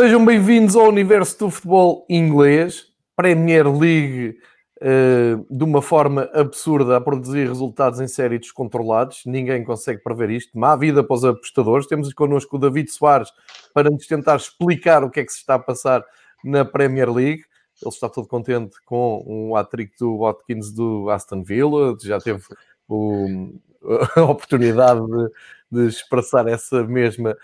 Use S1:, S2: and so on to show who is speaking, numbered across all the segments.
S1: Sejam bem-vindos ao universo do futebol inglês, Premier League uh, de uma forma absurda a produzir resultados em série descontrolados. Ninguém consegue prever isto. Má vida para os apostadores. Temos connosco o David Soares para nos tentar explicar o que é que se está a passar na Premier League. Ele está todo contente com um hat-trick do Watkins do Aston Villa. Já teve o, a oportunidade de, de expressar essa mesma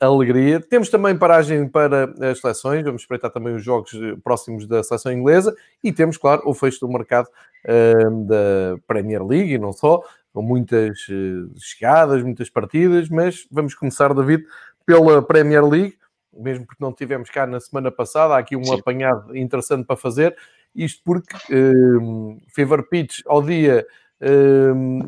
S1: alegria. Temos também paragem para as seleções, vamos espreitar também os jogos próximos da seleção inglesa. E temos, claro, o fecho do mercado uh, da Premier League. E não só, com muitas chegadas, muitas partidas, mas vamos começar, David, pela Premier League, mesmo porque não tivemos cá na semana passada, há aqui um Sim. apanhado interessante para fazer, isto porque uh, Fever Pitch ao dia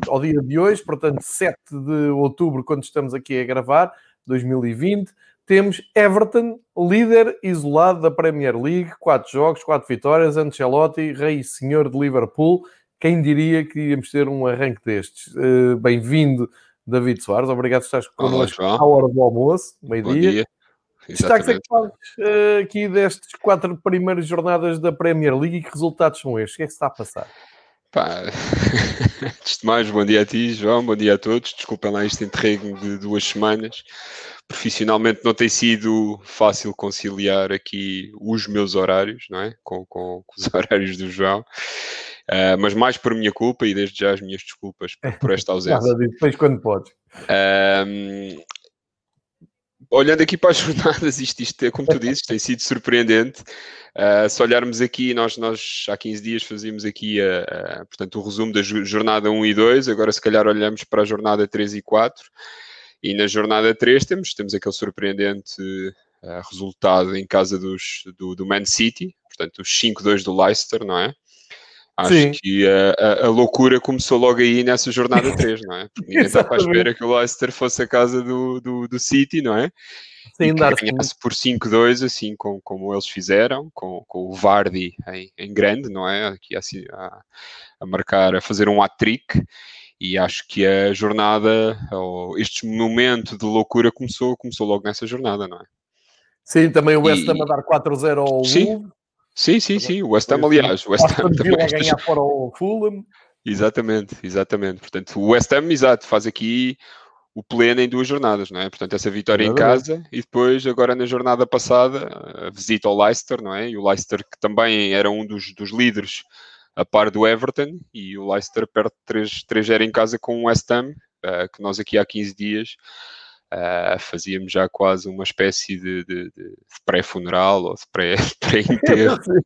S1: ao dia de hoje, portanto 7 de outubro, quando estamos aqui a gravar, 2020. Temos Everton, líder isolado da Premier League, quatro jogos, quatro vitórias, Ancelotti, rei e senhor de Liverpool. Quem diria que íamos ter um arranque destes? Uh, Bem-vindo, David Soares. Obrigado por estares connosco à hora do almoço, meio-dia. Destaques é que fazes uh, aqui destes quatro primeiras jornadas da Premier League e que resultados são estes? O que é que se está a passar?
S2: Pá, antes de mais, bom dia a ti, João, bom dia a todos. Desculpem lá este interregno de duas semanas. Profissionalmente não tem sido fácil conciliar aqui os meus horários, não é? Com, com, com os horários do João. Uh, mas mais por minha culpa e desde já as minhas desculpas por, por esta ausência.
S1: Nada disso, depois quando podes.
S2: Uh, olhando aqui para as jornadas, isto, isto é como tu dizes, tem sido surpreendente. Uh, se olharmos aqui, nós, nós há 15 dias fazíamos aqui a, a, portanto, o resumo da jornada 1 e 2, agora se calhar olhamos para a jornada 3 e 4, e na jornada 3 temos, temos aquele surpreendente uh, resultado em casa dos, do, do Man City, portanto os 5-2 do Leicester, não é? Acho Sim. que a, a, loucura começou logo aí nessa jornada 3, não é? Porque ninguém está para espera que o Leicester fosse a casa do, do, do City, não é? Sim, e que ganhasse por 5-2, assim como, como eles fizeram, com, com o Vardy em, em grande, não é? Aqui assim, a, a marcar, a fazer um hat-trick. E acho que a jornada, ou este momento de loucura começou, começou logo nessa jornada, não é?
S1: Sim, também o West Ham a dar 4-0 ao
S2: Sim, Sim, sim, sim. O West Ham, aliás. O West Ham
S1: também a ganhar para o Fulham.
S2: Exatamente, exatamente. Portanto, o West Ham, exato, faz aqui o pleno em duas jornadas, não é? Portanto, essa vitória em casa e depois, agora na jornada passada, a visita ao Leicester, não é? E o Leicester, que também era um dos, dos líderes a par do Everton, e o Leicester perde 3-0 em casa com o West Ham, uh, que nós aqui há 15 dias Uh, fazíamos já quase uma espécie de, de, de pré-funeral ou de pré-enterro. Pré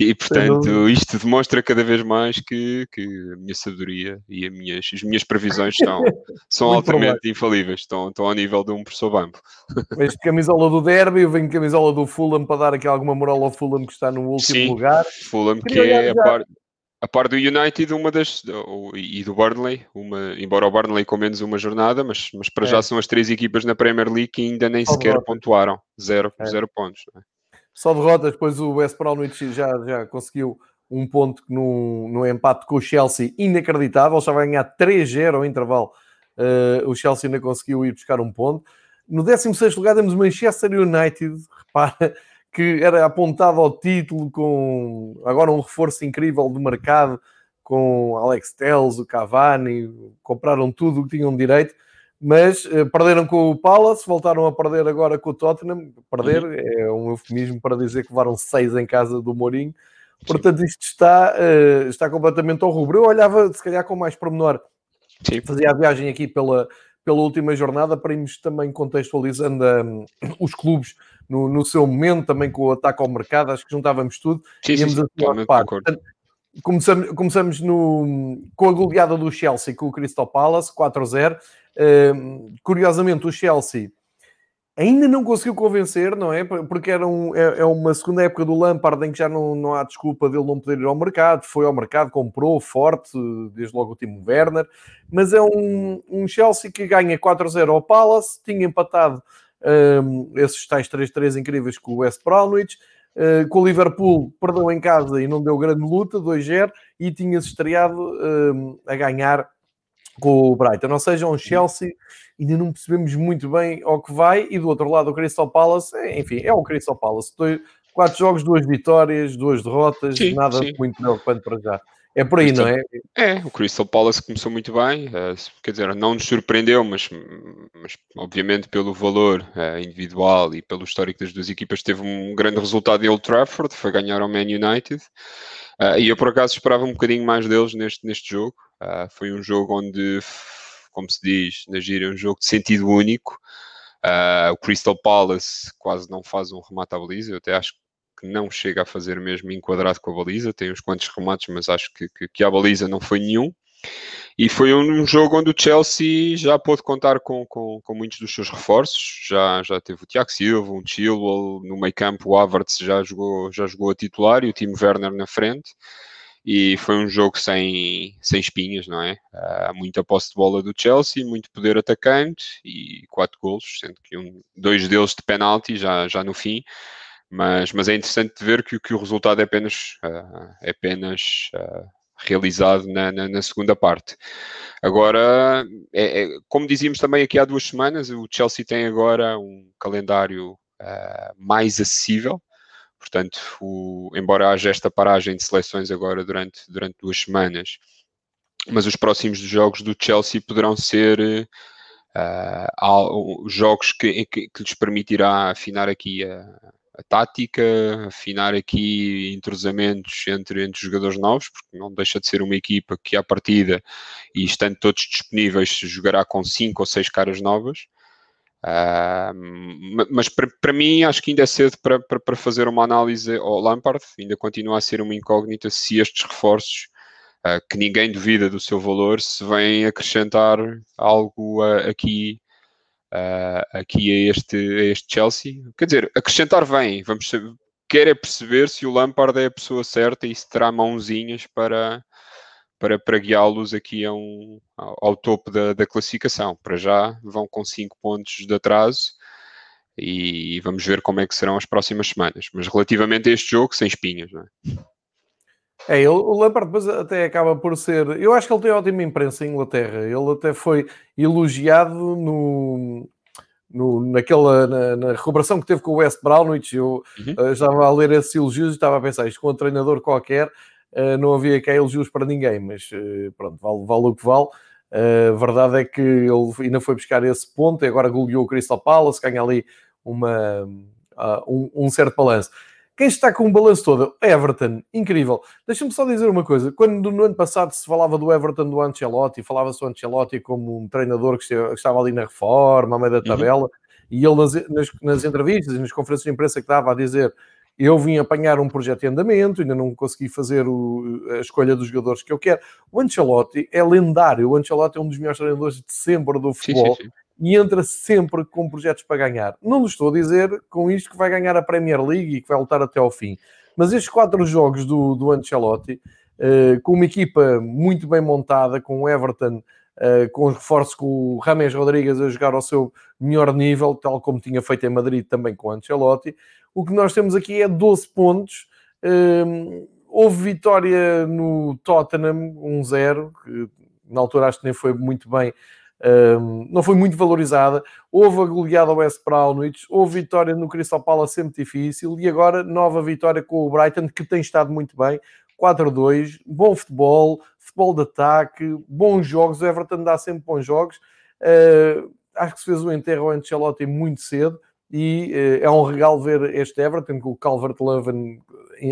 S2: e, portanto, isto demonstra cada vez mais que, que a minha sabedoria e as minhas, as minhas previsões são, são altamente infalíveis, estão, estão ao nível de um professor Bambo.
S1: Vens de camisola do Derby, eu venho de camisola do Fulham para dar aqui alguma moral ao Fulham que está no último
S2: Sim,
S1: lugar.
S2: Fulham que é a parte a par do United, uma das e do Burnley, uma, embora o Burnley com menos uma jornada, mas, mas para é. já são as três equipas na Premier League que ainda nem Só sequer derrotas. pontuaram, zero, é. zero pontos. É?
S1: Só derrotas, depois o West Bromwich já, já conseguiu um ponto no, no empate com o Chelsea, inacreditável, já vai ganhar 3-0 ao intervalo. Uh, o Chelsea ainda conseguiu ir buscar um ponto. No 16 lugar temos o Manchester United, repara que era apontado ao título com agora um reforço incrível do mercado com Alex Telles, o Cavani, compraram tudo o que tinham direito, mas uh, perderam com o Palace, voltaram a perder agora com o Tottenham. Perder uhum. é um eufemismo para dizer que levaram seis em casa do Mourinho. Portanto, isto está, uh, está completamente ao rubro. Eu olhava, se calhar, com mais pormenor
S2: Sim.
S1: Fazia a viagem aqui pela, pela última jornada para irmos também contextualizando um, os clubes no, no, seu momento, também com o ataque ao mercado, acho que juntávamos tudo.
S2: Sim, sim, sim,
S1: assim, Começamos, começamos no, com a goleada do Chelsea com o Crystal Palace, 4-0. Uh, curiosamente, o Chelsea ainda não conseguiu convencer, não é? Porque era um, é, é, uma segunda época do Lampard em que já não, não há desculpa dele não poder ir ao mercado. Foi ao mercado, comprou forte, desde logo o Timo Werner. Mas é um, um Chelsea que ganha 4-0 ao Palace, tinha empatado um, esses tais 3-3 incríveis com o West Bromwich. Uh, com o Liverpool perdeu em casa e não deu grande luta, 2-0, e tinha-se estreado um, a ganhar com o Brighton. Ou seja, um Chelsea, ainda não percebemos muito bem ao que vai, e do outro lado o Crystal Palace, enfim, é o Crystal Palace. Quatro jogos, duas vitórias, duas derrotas, sim, nada sim. muito preocupante para já. É por aí,
S2: Crystal,
S1: não é?
S2: É, o Crystal Palace começou muito bem, uh, quer dizer, não nos surpreendeu, mas, mas obviamente pelo valor uh, individual e pelo histórico das duas equipas teve um grande resultado em Old Trafford, foi ganhar ao Man United. Uh, e eu por acaso esperava um bocadinho mais deles neste, neste jogo. foi um jogo onde, como se diz na gíria, um jogo de sentido único. o Crystal Palace quase não faz um remate à baliza, eu até acho que que não chega a fazer mesmo enquadrado com a baliza, tem uns quantos remates, mas acho que, que, que a baliza não foi nenhum. E foi um, jogo onde o Chelsea já pôde contar com, com, com, muitos dos seus reforços. Já, já teve o Tiago Silva, um Chilwell, no meio campo o Havertz já jogou, já jogou a titular e o Timo Werner na frente. E foi um jogo sem, sem espinhas, não é? Há muita posse de bola do Chelsea, muito poder atacante e quatro golos, sendo que um, dois deles de penalti já, já no fim. Mas, mas é interessante ver que, que o resultado é apenas, uh, é apenas uh, realizado na, na, na, segunda parte. Agora, é, é, como dizíamos também aqui há duas semanas, o Chelsea tem agora um calendário uh, mais acessível. Portanto, o, embora haja esta paragem de seleções agora durante, durante duas semanas, mas os próximos jogos do Chelsea poderão ser uh, jogos que, que, que, lhes permitirá afinar aqui a, a tática, afinar aqui entrosamentos entre, entre jogadores novos, porque não deixa de ser uma equipa que, à partida, e estando todos disponíveis, jogará com cinco ou seis caras novas. Uh, mas para mim acho que ainda é cedo para, para, para, fazer uma análise ao Lampard, ainda continua a ser uma incógnita se estes reforços, uh, que ninguém duvida do seu valor, se vêm acrescentar algo uh, aqui uh, aqui a este, a este Chelsea. Quer dizer, acrescentar vem, vamos quer é perceber se o Lampard é a pessoa certa e se terá mãozinhas para, para, para guiá-los aqui a um, ao, ao topo da, da, classificação. Para já vão com 5 pontos de atraso e vamos ver como é que serão as próximas semanas. Mas relativamente a este jogo, sem espinhas, não é?
S1: É, ele, o Lampard depois até acaba por ser. Eu acho que ele tem ótima imprensa em Inglaterra. Ele até foi elogiado no, no, naquela, na, na, recuperação que teve com o West Brownwich. Eu uhum. uh, estava a ler esses elogios e estava a pensar isto com um treinador qualquer. Uh, não havia cá elogios para ninguém, mas uh, pronto, vale, vale, o que vale. a verdade é que ele ainda foi buscar esse ponto e agora goleou o Crystal Palace, ganha ali uma, um, um certo balanço. Quem está com o balanço todo? Everton, incrível. Deixa-me só dizer uma coisa. Quando no ano passado se falava do Everton do Ancelotti, falava-se do Ancelotti como um treinador que estava ali na reforma, à meio da uhum. tabela, uhum. e ele nas, nas, nas entrevistas e nas conferências de imprensa que dava a dizer eu vim apanhar um projeto em andamento, ainda não consegui fazer o, a escolha dos jogadores que eu quero. O Ancelotti é lendário. O Ancelotti é um dos melhores treinadores de sempre do futebol. Sim, sim, sim e entra sempre com projetos para ganhar. Não lhe estou a dizer com isto que vai ganhar a Premier League e que vai lutar até ao fim. Mas estes quatro jogos do, do Ancelotti, uh, com uma equipa muito bem montada, com o Everton, uh, com os reforços com o Rames Rodrigues a jogar ao seu melhor nível, tal como tinha feito em Madrid também com o Ancelotti, o que nós temos aqui é 12 pontos. Uh, houve vitória no Tottenham, 1-0, que na altura acho que nem foi muito bem um, não foi muito valorizada. Houve a goleada ao West Brownwich, houve vitória no Crystal Palace sempre difícil e agora nova vitória com o Brighton que tem estado muito bem. 4-2, bom futebol, futebol de ataque, bons jogos. O Everton dá sempre bons jogos. Uh, acho que se fez o enterro ao Ancelotti muito cedo e uh, é um regalo ver este Everton com o Calvert-Lewin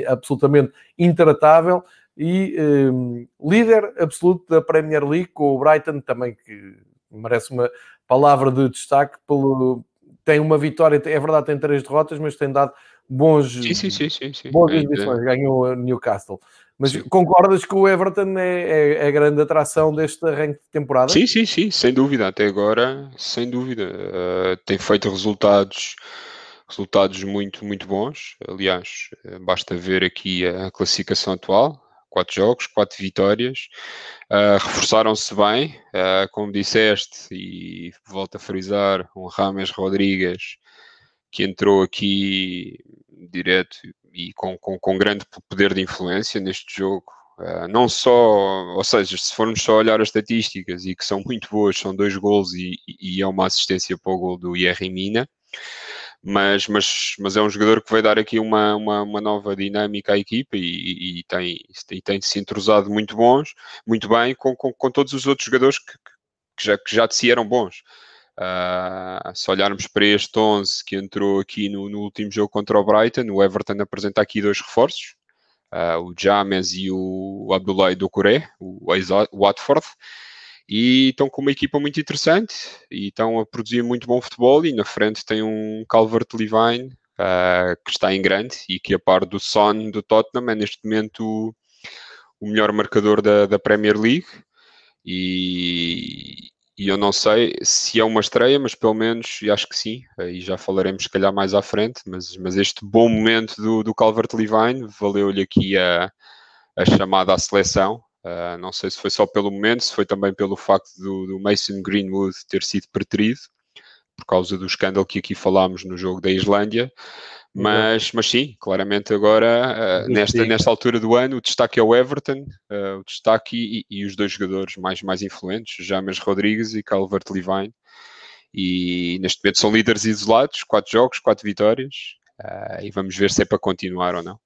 S1: absolutamente intratável. e um, líder absoluto da Premier League, com o Brighton também, que merece uma palavra de destaque. Pelo, tem uma vitória, é verdade, tem três derrotas, mas tem dado bons,
S2: sim, sim, sim, sim, sim.
S1: boas exibições. Ganhou a Newcastle. Mas sim. concordas que o Everton é, é, é, a grande atração deste arranque de temporada?
S2: Sim, sim, sim, sem dúvida. Até agora, sem dúvida. Uh, tem feito resultados resultados muito, muito bons. Aliás, basta ver aqui a classificação atual: quatro jogos, quatro vitórias. Uh, Reforçaram-se bem, uh, como disseste, e volto a frisar: um Rames Rodrigues que entrou aqui direto e com, com, com grande poder de influência neste jogo. Uh, não só, ou seja, se formos só olhar as estatísticas e que são muito boas, são dois gols e, e é uma assistência para o gol do Yerry Mina mas, mas, mas é um jogador que vai dar aqui uma, uma, uma nova dinâmica à equipa e, e, tem, e tem se entrosado muito bons, muito bem com, com, com todos os outros jogadores que, que, já, que já de si eram bons. Uh, se olharmos para este 11 que entrou aqui no, no, último jogo contra o Brighton, o Everton apresenta aqui dois reforços, uh, o James e o Abdoulaye Doucouré, o ex-Watford, e estão com uma equipa muito interessante e estão a produzir muito bom futebol e na frente tem um Calvert-Levine uh, que está em grande e que a par do Son do Tottenham é neste momento o, melhor marcador da, da Premier League. E, e, eu não sei se é uma estreia, mas pelo menos acho que sim, e já falaremos se calhar mais à frente, mas, mas este bom momento do, do Calvert-Levine valeu-lhe aqui a, a chamada à seleção Uh, não sei se foi só pelo momento, se foi também pelo facto do, do, Mason Greenwood ter sido preterido, por causa do escândalo que aqui falámos no jogo da Islândia. Mas, mas sim, claramente agora, uh, nesta, nesta altura do ano, o destaque é o Everton, uh, o destaque e, e, os dois jogadores mais, mais influentes, James Rodrigues e Calvert-Levine. E neste momento são líderes isolados, quatro jogos, quatro vitórias, e vamos ver se é para continuar ou não.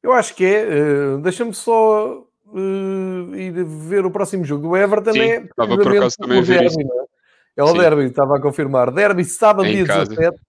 S1: Eu acho que é. Deixa-me só uh, ir ver o próximo jogo do Everton
S2: Sim,
S1: é
S2: estava por acaso também ver derby.
S1: É? é o Sim. derby, estava a confirmar. Derby sábado, em dia casa. 17.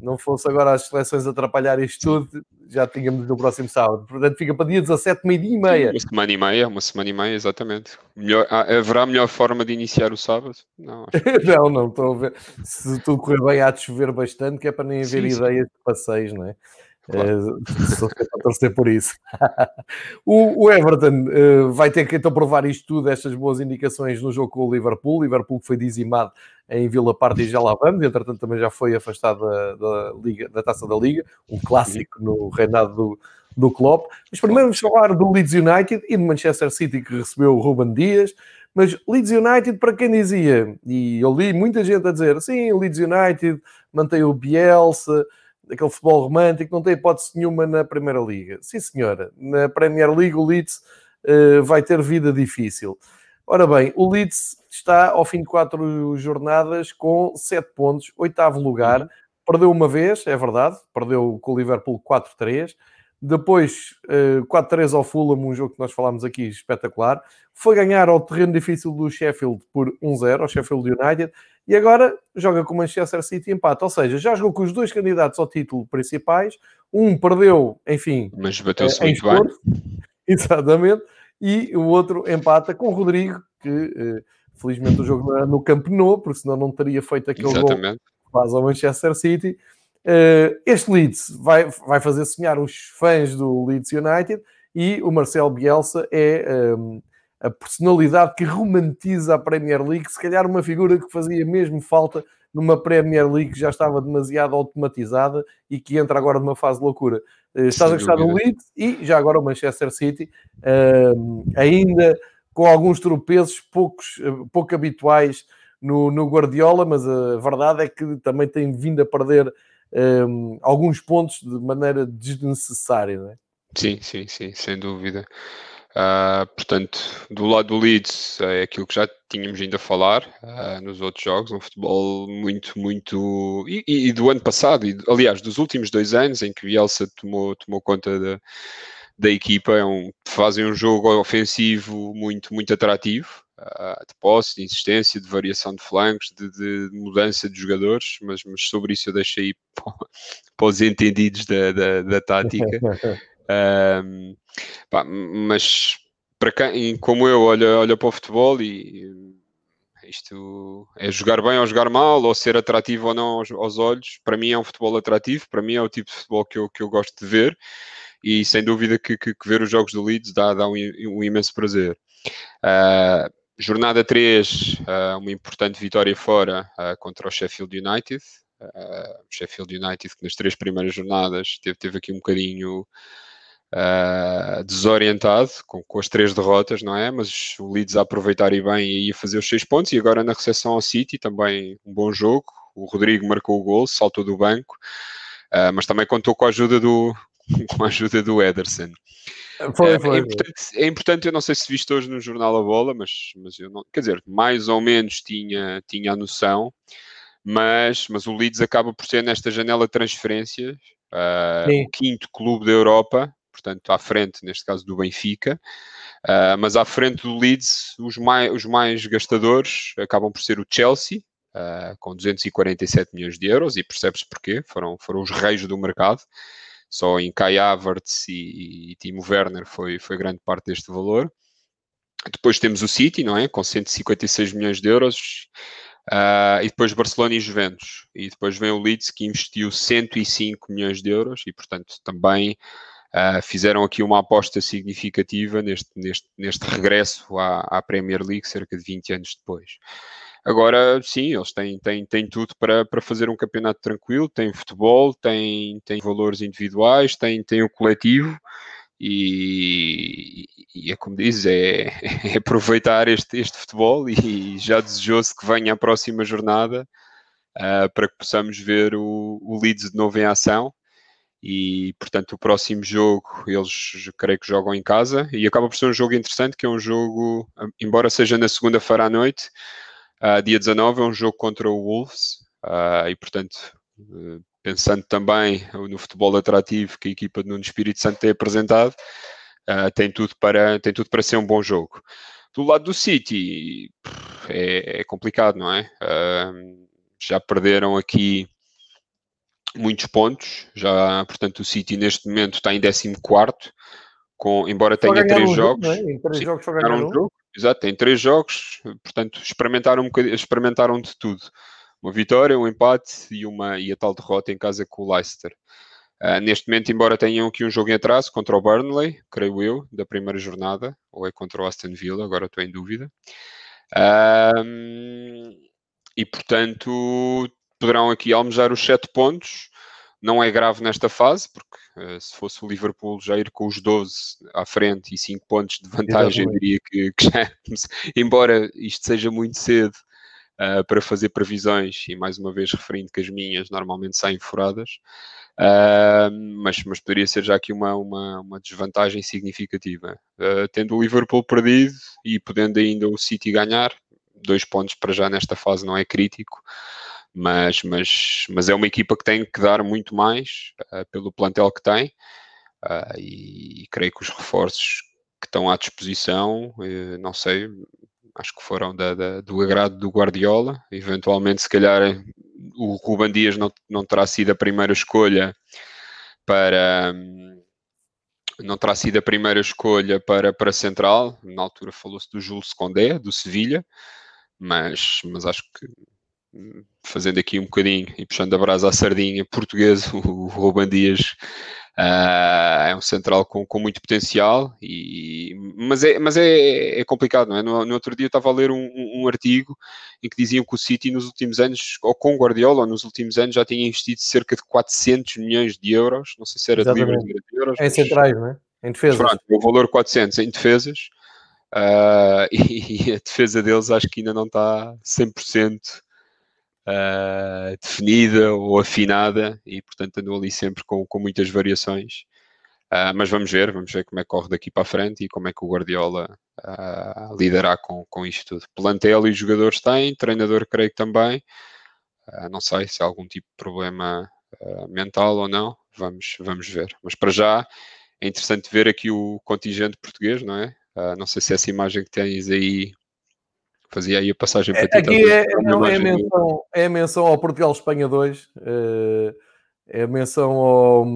S1: Não fosse agora as seleções atrapalhar isto tudo, já tínhamos no próximo sábado. Portanto, fica para dia 17, meio-dia e meia.
S2: Uma semana e meia, uma semana e meia, exatamente. Melhor, haverá melhor forma de iniciar o sábado?
S1: Não, não, não, estou a ver. Se tudo correr bem, há de chover bastante, que é para nem haver sim, ideias sim. de passeios, não é? Claro. Uh, só para torcer por isso. o, o, Everton uh, vai ter que então provar isto tudo, estas boas indicações no jogo com o Liverpool. O Liverpool foi dizimado em Vila Parta e já lá vamos. Entretanto, também já foi afastado da, da, Liga, da taça da Liga, um clássico no reinado do, do Klopp. Mas primeiro vamos falar do Leeds United e do Manchester City que recebeu o Ruben Dias. Mas Leeds United, para quem dizia, e eu li muita gente a dizer, sim, Leeds United mantém o Bielsa, aquele futebol romântico, não tem hipótese nenhuma na Primeira Liga. Sim, senhora, na Premier League o Leeds uh, vai ter vida difícil. Ora bem, o Leeds está ao fim de quatro jornadas com sete pontos, oitavo lugar. Uhum. Perdeu uma vez, é verdade, perdeu com o Liverpool 4-3. Depois, uh, eh, 4-3 ao Fulham, um jogo que nós falámos aqui espetacular. Foi ganhar ao terreno difícil do Sheffield por 1-0, ao Sheffield United e agora joga com o Manchester City e empate. Ou seja, já jogou com os dois candidatos ao título principais, um perdeu, enfim,
S2: mas bateu-se muito bem.
S1: Exatamente, e o outro empata com o Rodrigo, que eh, felizmente o jogo no Camp Nou, porque senão não teria feito aquele Exatamente. gol faz ao Manchester City. Uh, este Leeds vai, vai fazer sonhar os fãs do Leeds United e o Marcel Bielsa é um, ehm, a personalidade que romantiza a Premier League, se calhar uma figura que fazia mesmo falta numa Premier League que já estava demasiado automatizada e que entra agora numa fase de loucura. Uh, estás Sem a gostar do Leeds e já agora o Manchester City, uh, ainda com alguns tropeços poucos, uh, pouco habituais no, no, Guardiola, mas a verdade é que também tem vindo a perder alguns pontos de maneira desnecessária. Não é?
S2: Sim, sim, sim, sem dúvida. Uh, portanto, do lado do Leeds é aquilo que já tínhamos ainda a falar uh, nos outros jogos, um futebol muito, muito. E, e, do ano passado, e, aliás, dos últimos dois anos em que Bielsa tomou, tomou conta da, da equipa, é um, fazem um jogo ofensivo muito, muito atrativo, de posse, de insistência, de variação de flancos, de, de, mudança de jogadores, mas, mas sobre isso eu deixei para, para os entendidos da, da, da tática. Um, pá, mas para quem, como eu, olha, olha para o futebol e isto é jogar bem ou jogar mal, ou ser atrativo ou não aos, aos, olhos. Para mim é um futebol atrativo, para mim é o tipo de futebol que eu, que eu gosto de ver e sem dúvida que, que, que ver os jogos do Leeds dá, dá um, um imenso prazer. Uh, jornada 3, uh, ah, uma importante vitória fora uh, contra o Sheffield United. Uh, Sheffield United que nas três primeiras jornadas teve, teve aqui um bocadinho desorientado com, com, as três derrotas, não é? Mas o Leeds a aproveitar e bem e a fazer os seis pontos. E agora na recepção ao City também um bom jogo. O Rodrigo marcou o gol, saltou do banco, mas também contou com a ajuda do, com a ajuda do Ederson.
S1: Foi, foi,
S2: é, importante, é, importante, eu não sei se viste hoje no Jornal A Bola, mas, mas eu não, quer dizer, mais ou menos tinha, tinha a noção, mas, mas o Leeds acaba por ser nesta janela de transferências uh, o quinto clube da Europa portanto, à frente, neste caso, do Benfica. Uh, mas à frente do Leeds, os mais, os mais gastadores acabam por ser o Chelsea, uh, com 247 milhões de euros, e percebe-se porquê, foram, foram os reis do mercado. Só em Kai Havertz e, e Timo Werner foi, foi grande parte deste valor. Depois temos o City, não é? Com 156 milhões de euros. Uh, e depois Barcelona e Juventus. E depois vem o Leeds, que investiu 105 milhões de euros e, portanto, também Uh, fizeram aqui uma aposta significativa neste, neste, neste regresso à, à, Premier League, cerca de 20 anos depois. Agora, sim, eles têm, têm, têm tudo para, para fazer um campeonato tranquilo, têm futebol, têm, têm valores individuais, têm, têm o coletivo, e, e é como diz, é, é, aproveitar este, este futebol e já desejoso que venha a próxima jornada uh, para que possamos ver o, o Leeds de novo em ação. E portanto o próximo jogo eles creio que jogam em casa. E acaba por ser um jogo interessante que é um jogo, embora seja na segunda-feira à noite, uh, dia 19, é um jogo contra o Wolves uh, e portanto uh, pensando também no futebol atrativo que a equipa de Nuno Espírito Santo tem apresentado, tem, tudo para, tem tudo para ser um bom jogo. Do lado do City é, é complicado, não é? já perderam aqui muitos pontos. Já, portanto, o City neste momento está em 14, com, embora tenha três um jogos.
S1: Jogo, é? Em três sim, jogos só ganharam um jogo.
S2: Exato, tem três jogos, portanto, experimentaram, um experimentaram de tudo. Uma vitória, um empate e, uma, e a tal derrota em casa com o Leicester. Uh, neste momento, embora tenham aqui um jogo em atraso contra o Burnley, creio eu, da primeira jornada, ou é contra o Aston Villa, agora estou em dúvida. E portanto, poderão aqui almejar os 7 pontos. Não é grave nesta fase, porque uh, se fosse o Liverpool já ir com os 12 à frente e 5 pontos de vantagem, Exatamente. diria que, que já, embora isto seja muito cedo uh, para fazer previsões, e mais uma vez referindo que as minhas normalmente saem furadas, uh, mas, mas poderia ser já aqui uma, uma, uma desvantagem significativa. tendo o Liverpool perdido e podendo ainda o City ganhar, dois pontos para já nesta fase não é crítico mas, mas, mas é uma equipa que tem que dar muito mais uh, pelo plantel que tem uh, e, e, creio que os reforços que estão à disposição, uh, não sei, acho que foram da, da, do agrado do Guardiola, eventualmente se calhar o Ruban Dias não, não terá sido a primeira escolha para... Um, não terá sido a primeira escolha para, para Central, na altura falou-se do Jules Condé, do Sevilha, mas, mas acho que fazendo aqui um bocadinho e puxando a brasa à sardinha, português, o Ruben Dias uh, é um central com, com muito potencial, e, mas, é, mas é, é complicado, não é? No, no, outro dia estava a ler um, um, artigo em que diziam que o City nos últimos anos, ou com Guardiola, nos últimos anos já tinha investido cerca de 400 milhões de euros, não sei se era Exatamente. de libras, de euros.
S1: Em centrais, não é? Em defesas. Pronto,
S2: o valor 400 em defesas, uh, e, e a defesa deles acho que ainda não está 100% uh, definida ou afinada e, portanto, andou ali sempre com, com muitas variações. Uh, mas vamos ver, vamos ver como é que corre daqui para a frente e como é que o Guardiola uh, lidará com, com isto tudo. Plantel e jogadores têm, treinador creio que também. Uh, não sei se há algum tipo de problema mental ou não, vamos, vamos ver. Mas para já é interessante ver aqui o contingente português, não é? não sei se essa imagem que tens aí fazia aí a passagem para
S1: ti. Aqui é, não, é, a menção, é a menção ao Portugal-Espanha 2. Uh, é a menção ao,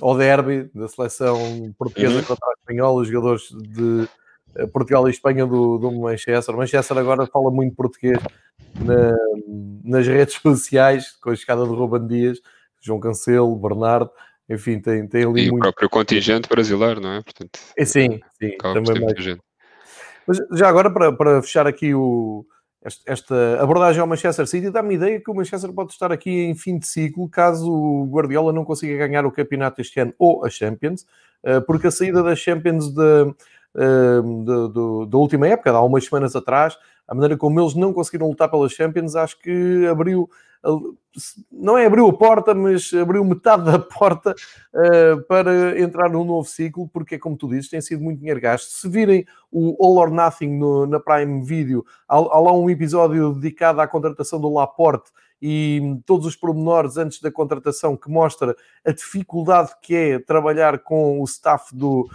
S1: ao derby da seleção portuguesa
S2: Uhum.
S1: contra a espanhola, os jogadores de eh, Portugal e Espanha do, do Manchester. Manchester agora fala muito português na- nas redes sociais, com a chegada de Ruben Dias, João Cancelo, Bernardo, enfim, tem, tem ali
S2: E o
S1: muito.
S2: próprio contingente brasileiro, não é? Portanto,
S1: É, sim, sim, também mais
S2: gente.
S1: Mas já agora, para, para fechar aqui o, esta abordagem ao Manchester City, dá-me ideia que o Manchester pode estar aqui em fim de ciclo caso o Guardiola não consiga ganhar o campeonato este ano ou a Champions, eh, porque a saída da Champions da, eh, da- da última época, há umas semanas atrás, a maneira como eles não conseguiram lutar pela Champions, acho que abriu, não é abriu a porta, mas abriu metade da porta eh, para entrar num novo ciclo, porque é como tu dizes, tem sido muito dinheiro gasto. Se virem o All or Nothing no- na Prime Video, há, há lá um episódio dedicado à contratação do Laporte e todos os pormenores antes da contratação que mostra a dificuldade que é trabalhar com o staff do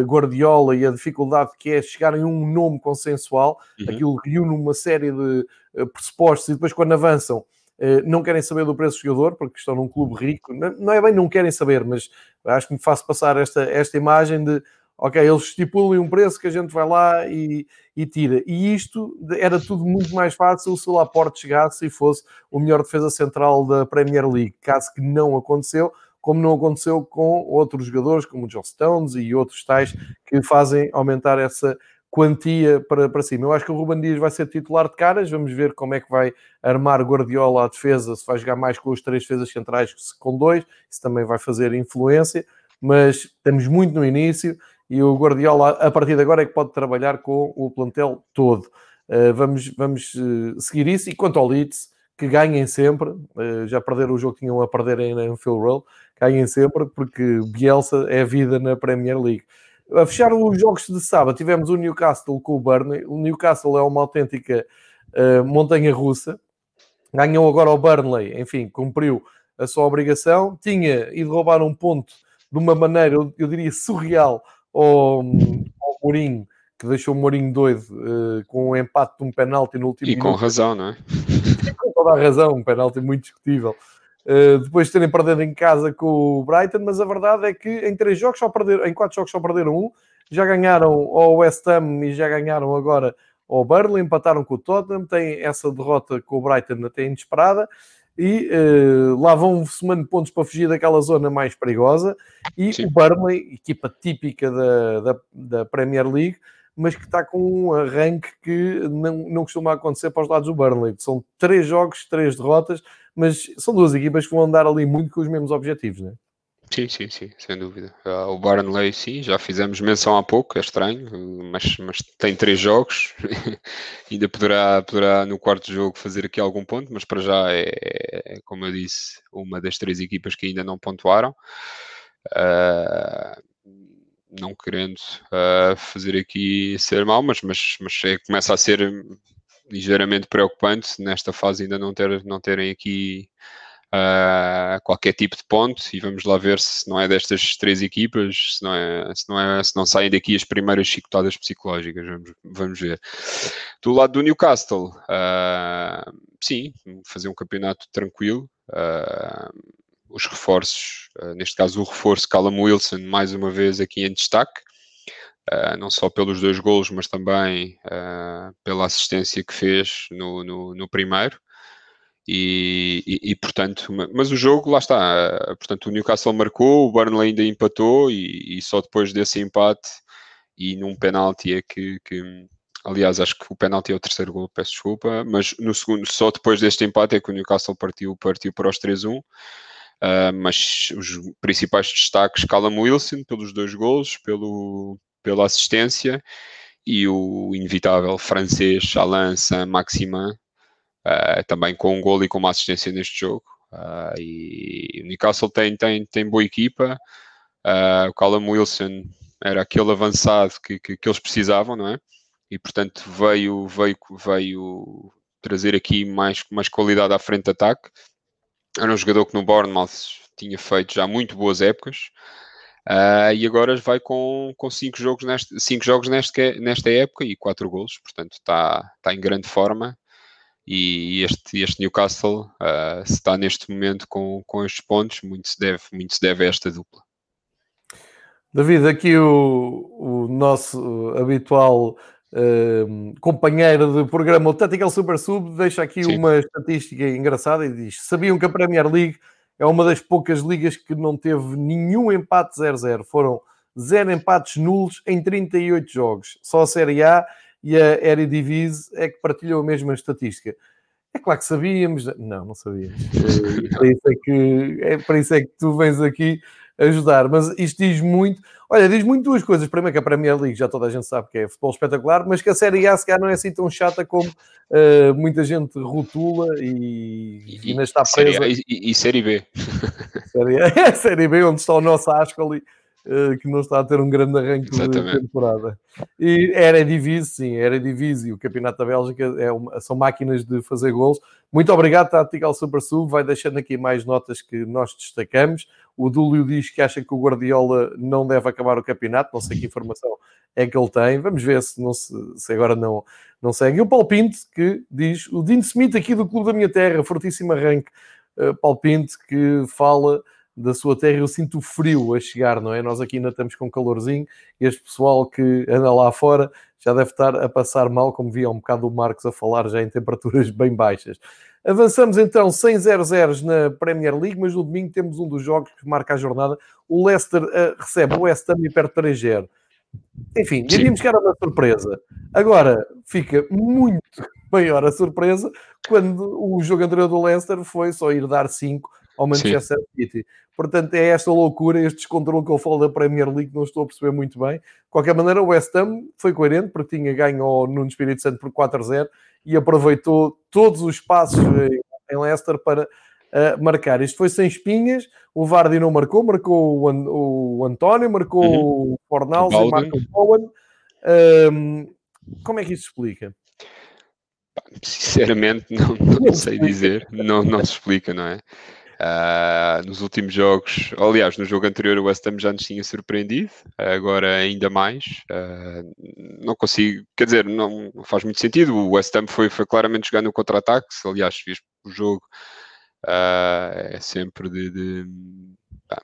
S1: Guardiola e a dificuldade que é chegar em um nome consensual.
S2: Uhum.
S1: Aquilo reúne uma série de eh, pressupostos e depois quando avançam eh, não querem saber do preço do jogador porque estão num clube rico. Não não é bem não querem saber, mas acho que me faço passar esta, esta imagem de ok, eles estipulam um preço que a gente vai lá e, e tira. E isto era tudo muito mais fácil se o Laporte chegasse e fosse o melhor defesa central da Premier League, caso que não aconteceu, como não aconteceu com outros jogadores, como o John Stones e outros tais, que fazem aumentar essa quantia para, para cima. Eu acho que o Ruben Dias vai ser titular de caras, vamos ver como é que vai armar Guardiola a defesa, se vai jogar mais com os três defesas centrais que com dois, isso também vai fazer influência, mas estamos muito no início e o Guardiola, a partir de agora, é que pode trabalhar com o plantel todo. Uh, vamos vamos uh, seguir isso. E quanto ao Leeds, que ganhem sempre, uh, já perderam o jogo que tinham a perder em Anfield Road, ganhem sempre, porque Bielsa é vida na Premier League. A fechar os jogos de sábado, tivemos o Newcastle com o Burnley. O Newcastle é uma autêntica uh, montanha russa. Ganhou agora o Burnley, enfim, cumpriu a sua obrigação. Tinha ido roubar um ponto de uma maneira, eu, eu diria, surreal ao, ao Mourinho, que deixou o Mourinho doido uh, com o um empate de um penalti no último
S2: E
S1: minuto.
S2: com razão, não é?
S1: com toda a razão, um penalti muito discutível. Uh, depois de terem perdido em casa com o Brighton, mas a verdade é que em três jogos só perderam, em quatro jogos só perderam um, já ganharam ao West Ham e já ganharam agora ao Burnley, empataram com o Tottenham, têm essa derrota com o Brighton até inesperada e uh, lá vão somando pontos para fugir daquela zona mais perigosa. E Sim. o Burnley, equipa típica da, da, da, Premier League, mas que está com um arranque que não, não costuma acontecer para os lados do Burnley. São três jogos, três derrotas, mas são duas equipas que vão andar ali muito com os mesmos objetivos, não é?
S2: Sim, sim, sim, sem dúvida. Uh, o Burnley, sim, já fizemos menção há pouco, é estranho, mas, mas tem três jogos, ainda poderá, poderá no quarto jogo fazer aqui algum ponto, mas para já é, é, como eu disse, uma das três equipas que ainda não pontuaram. Uh, não querendo uh, fazer aqui ser mal, mas, mas, mas é, começa a ser ligeiramente preocupante nesta fase ainda não, ter, não terem aqui uh, qualquer tipo de ponto e vamos lá ver se não é destas três equipas, se não, é, se não, é, se não saem daqui as primeiras chicotadas psicológicas, vamos, vamos ver. Do lado do Newcastle, uh, sim, fazer um campeonato tranquilo, os reforços, uh, neste caso o reforço Callum Wilson, mais uma vez aqui em destaque, uh, não só pelos dois golos, mas também uh, pela assistência que fez no, no, no primeiro. E, e, e, portanto, mas o jogo lá está. Portanto, o Newcastle marcou, o Burnley ainda empatou, e, e só depois desse empate e num penalti é que, que aliás, acho que o penalti é o terceiro gol, peço desculpa, mas no segundo, só depois deste empate é que o Newcastle partiu, partiu para os 3-1. Uh, mas os principais destaques, Callum Wilson, pelos dois golos, pelo, pela assistência, e o inevitável francês Alain Saint-Maximin, uh, também com um gol e com uma assistência neste jogo. Uh, e o Newcastle tem, tem, tem boa equipa, o Callum Wilson era aquele avançado que, que, que, eles precisavam, não é? E portanto veio, veio, veio trazer aqui mais, mais qualidade à frente de ataque era um jogador que no Bournemouth tinha feito já muito boas épocas uh, e agora vai com, com cinco jogos, neste, cinco jogos neste, nesta época e quatro golos, portanto está, em grande forma e este, este Newcastle uh, está neste momento com, com estes pontos, muito se deve, muito se deve a esta dupla.
S1: David, aqui o, o nosso habitual uh, companheiro de programa, o Tactical Super Sub, deixa aqui Sim. uma estatística engraçada e diz: sabiam que a Premier League é uma das poucas ligas que não teve nenhum empate 0-0. Foram zero empates nulos em 38 jogos. Só a Série A e a Eredivisie é que partilham a mesma estatística. É claro que sabíamos, não, não sabíamos. É, para, isso é que, é para isso é que tu vens aqui ajudar, mas isto diz muito. Olha, diz muito duas coisas. Primeiro, que a Premier League já toda a gente sabe que é futebol espetacular, mas que a Série A se calhar não é assim tão chata como uh, muita gente rotula e, e ainda está presa.
S2: Série a, e, e, Série B.
S1: Série, a, série B, onde está o nosso Ascoli que não está a ter um grande arranque Exatamente. de temporada. E era Eredivisie, sim, era Eredivisie. O Campeonato da Bélgica é uma, são máquinas de fazer gols. Muito obrigado, Tactical Super Sul. Vai deixando aqui mais notas que nós destacamos. O Dúlio diz que acha que o Guardiola não deve acabar o campeonato. Não sei que informação é que ele tem. Vamos ver se, não se, se agora não, não segue. E o Paulo Pinto, que diz: o Dean Smith aqui do Clube da Minha Terra, fortíssimo arranque. Uh, Paulo Pinto, que fala da sua terra, eu sinto frio a chegar, não é? Nós aqui ainda estamos com calorzinho e este pessoal que anda lá fora já deve estar a passar mal, como via um bocado o Marcos a falar já em temperaturas bem baixas. Avançamos então sem 0-0 na Premier League, mas no domingo temos um dos jogos que marca a jornada. O Leicester uh, recebe o West Ham e perde 3-0. Enfim, diríamos que era uma surpresa. Agora fica muito maior a surpresa quando o jogo anterior do Leicester foi só ir dar 5 ao Manchester Sim. City. Portanto, é esta loucura, este descontrole que eu falo da Premier League, não estou a perceber muito bem. De qualquer maneira, o West Ham foi coerente, porque tinha ganho ao Nuno Espírito Santo por 4-0 e aproveitou todos os passos em Leicester para uh, marcar. Isto foi sem espinhas, o Vardy não marcou, marcou o, An o António, marcou uhum. o Fornals e marcou o Bowen. Um, como é que isso se explica?
S2: Sinceramente, não, não sei dizer, não, não se explica, não é? Uh, nos últimos jogos, aliás, no jogo anterior o West Ham já nos tinha surpreendido, agora ainda mais. Uh, não consigo, quer dizer, não, faz muito sentido. O West Ham foi, foi claramente jogando no contra-ataque. Aliás, fiz o jogo uh, é sempre de, de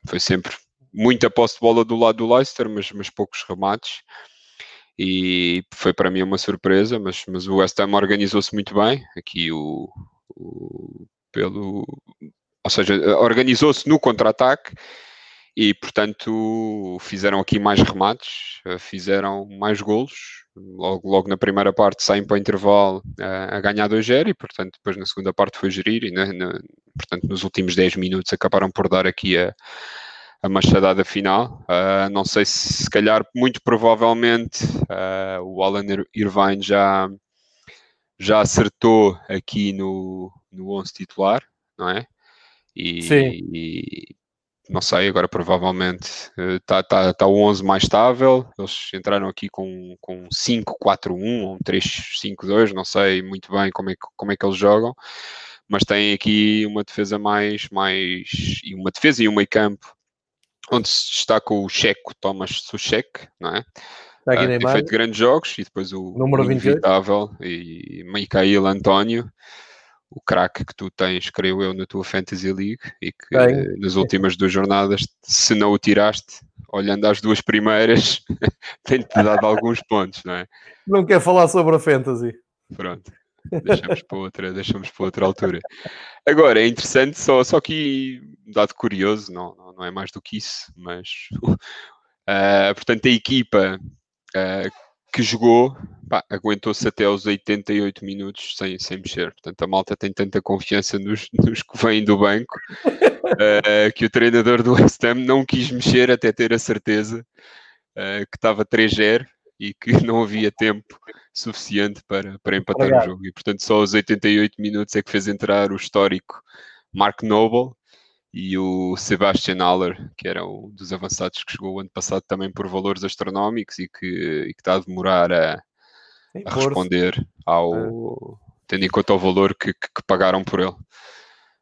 S2: foi sempre muita posse de bola do lado do Leicester, mas, mas poucos remates. E foi para mim uma surpresa, mas, mas o West Ham organizou-se muito bem. Aqui o, o pelo ou seja, organizou-se no contra-ataque e, portanto, fizeram aqui mais remates, eh, fizeram mais golos. Logo, logo na primeira parte saem para o intervalo uh, a ganhar 2-0 e, portanto, depois na segunda parte foi gerir e, né, na, portanto, nos últimos 10 minutos acabaram por dar aqui a, a machadada final. Uh, não sei se, se calhar, muito provavelmente, uh, o Alan Irvine já, já acertou aqui no, no 11 titular, não é? E, e, não sei, agora provavelmente está tá, tá o 11 mais estável. Eles entraram aqui com, com 5-4-1 ou 3-5-2, não sei muito bem como é, como é que eles jogam, mas tem aqui uma defesa mais, mais e uma defesa e um meio campo onde se destaca o checo Thomas Suchek, não é? Uh, tem feito grandes jogos e depois o, Número inevitável e Micael António o craque que tu tens, creio eu, na tua Fantasy League e que Bem, nas últimas duas jornadas, se não o tiraste, olhando às duas primeiras, tem-te dado alguns pontos, não é?
S1: Não quer falar sobre a Fantasy.
S2: Pronto. Deixamos para outra, deixamos para outra altura. Agora, é interessante, só, só que, dado curioso, não, não, não é mais do que isso, mas uh, portanto, a equipa uh, que jogou, aguentou-se até aos 88 minutos sem, sem mexer. Portanto, a malta tem tanta confiança nos, nos que vêm do banco uh, que o treinador do West Ham não quis mexer até ter a certeza uh, que estava 3-0 e que não havia tempo suficiente para, para empatar Obrigado. o jogo. E, portanto, só aos 88 minutos é que fez entrar o histórico Mark Noble, e o Sebastian Haller, que era um dos avançados que chegou o ano passado também por valores astronómicos e que, e que está a demorar a, a responder ao é. tendo em conta o valor que, que, que pagaram por ele.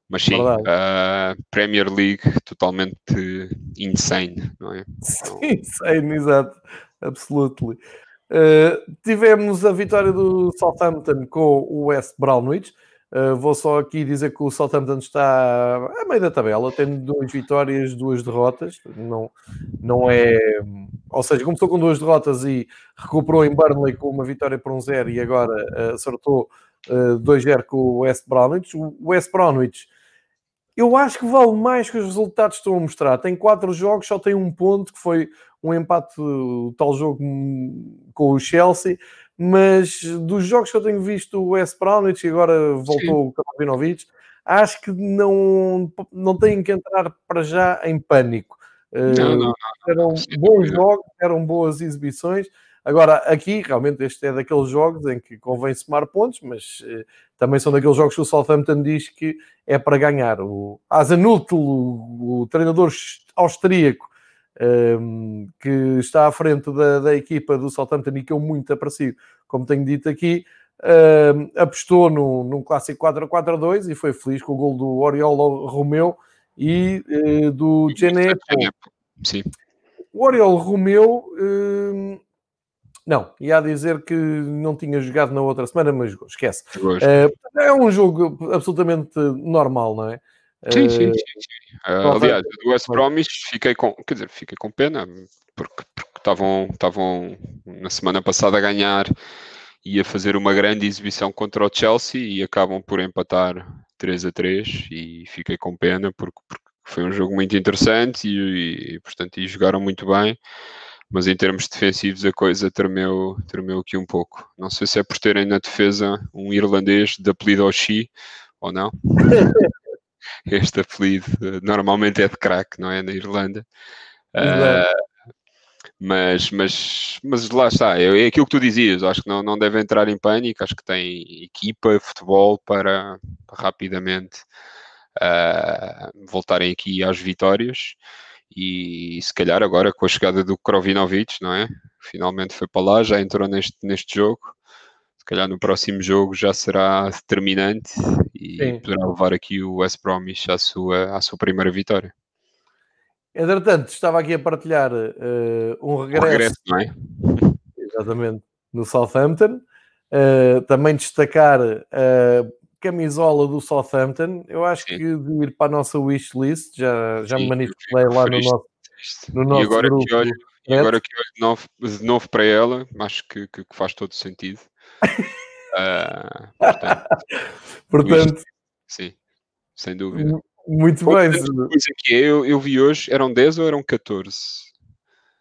S2: Mas sim, a Premier League totalmente insane, não é?
S1: Sim, insane, exato, absolutely. Uh, tivemos a vitória do Southampton com o West Brownwich. Uh, vou só aqui dizer que o Southampton está a meio da tabela, tem duas vitórias, duas derrotas. Não, não é. Ou seja, começou com duas derrotas e recuperou em Burnley com uma vitória por um zero e agora uh, acertou uh, 2-0 com o West Bromwich. O West Bromwich, eu acho que vale mais que os resultados estão a mostrar. Tem quatro jogos, só tem um ponto, que foi um empate, o tal jogo com o Chelsea mas dos jogos que eu tenho visto o West Bromwich e agora voltou Sim. o Kavinovic, acho que não, não têm que entrar para já em pânico. Não, não, não. Eram bons jogos, eram boas exibições. Agora, aqui, realmente, este é daqueles jogos em que convém somar pontos, mas eh, também são daqueles jogos que o Southampton diz que é para ganhar. O Azanutl, o, o treinador austríaco, um, que está à frente da, da, equipa do Southampton e que eu muito aprecio, como tenho dito aqui, um, apostou no, num clássico 4-4-2 e foi feliz com o gol do Oriol Romeu e uh, do Gené.
S2: Sim.
S1: O Oriol Romeu, um, não, ia dizer que não tinha jogado na outra semana, mas esquece. Uh, é um jogo absolutamente normal, não é?
S2: Sim, sim, sim. sim. Uh, aliás, do West Promise fiquei com, quer dizer, fiquei com pena, porque estavam estavam na semana passada a ganhar e a fazer uma grande exibição contra o Chelsea e acabam por empatar 3 a 3 e fiquei com pena porque, porque foi um jogo muito interessante e, e, portanto e jogaram muito bem mas em termos defensivos a coisa tremeu, tremeu aqui um pouco. Não sei se é por terem na defesa um irlandês de apelido Oxi ou não. este apelido eh, normalmente é de craque, não é? Na Irlanda. Uh, mas, mas, mas lá está, é, é aquilo que tu dizias, acho que não, não deve entrar em pânico, acho que tem equipa, futebol para, rapidamente uh, voltarem aqui às vitórias e se calhar agora com a chegada do Krovinovic, não é? Finalmente foi para lá, já entrou neste, neste jogo calhar no próximo jogo já será determinante e Sim. poderá levar aqui o West Bromwich à sua, à sua primeira vitória.
S1: Entretanto, estava aqui a partilhar uh, um regresso, um regresso não é? exatamente, no Southampton. Uh, também destacar a camisola do Southampton. Eu acho Sim. que de ir para a nossa wishlist, já, já Sim, me manifestei lá no nosso, no nosso
S2: e agora
S1: grupo.
S2: Que olho, agora que olho de novo, de novo para ela, acho que, que, que faz todo sentido uh, portanto,
S1: portanto
S2: sim, sem dúvida.
S1: Muito
S2: Outra
S1: bem.
S2: Que eu, eu vi hoje eram 10 ou eram 14?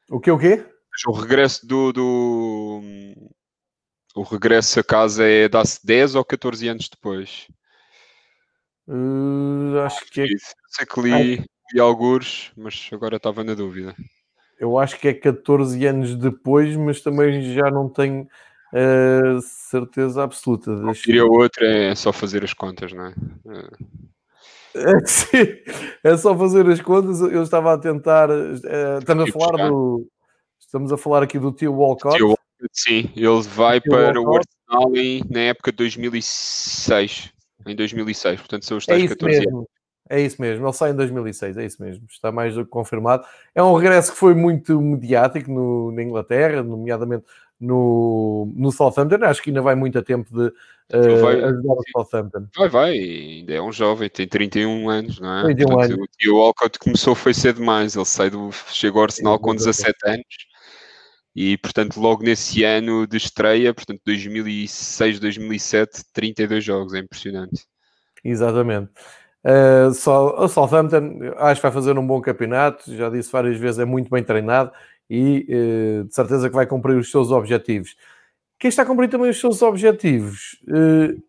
S1: O que o quê?
S2: O regresso do, do o regresso a casa é dá-se 10 ou 14 anos depois?
S1: Uh, acho que é.
S2: Sei que li, li alguns, mas agora estava na dúvida.
S1: Eu acho que é 14 anos depois, mas também já não tenho Uh, certeza absoluta.
S2: Deixa... o outro é só fazer as contas, não é?
S1: é sim, é só fazer as contas. Eu estava a tentar. Uh, estamos a falar do. Estamos a falar aqui do tio Walcott. Tio
S2: sim, ele vai para Walcott. o Arsenal em, na época de 2006. Em 2006, portanto são os tais é 14
S1: mesmo. anos. É isso mesmo, ele sai em 2006, é isso mesmo, está mais do que confirmado. É um regresso que foi muito mediático no, na Inglaterra, nomeadamente no, no Southampton. Acho que ainda vai muito a tempo de uh, vai, ajudar o Southampton.
S2: Vai, vai, ainda é um jovem, tem 31 anos, não é?
S1: 31 Portanto, anos.
S2: O Walcott começou, foi cedo demais, ele sai do, chegou ao Arsenal com 17 anos e, portanto, logo nesse ano de estreia, portanto, 2006, 2007, 32 jogos, é impressionante.
S1: Exatamente. Uh, só, o Southampton acho que vai fazer um bom campeonato, já disse várias vezes, é muito bem treinado e uh, de certeza que vai cumprir os seus objetivos. Quem está a cumprir também os seus objetivos uh,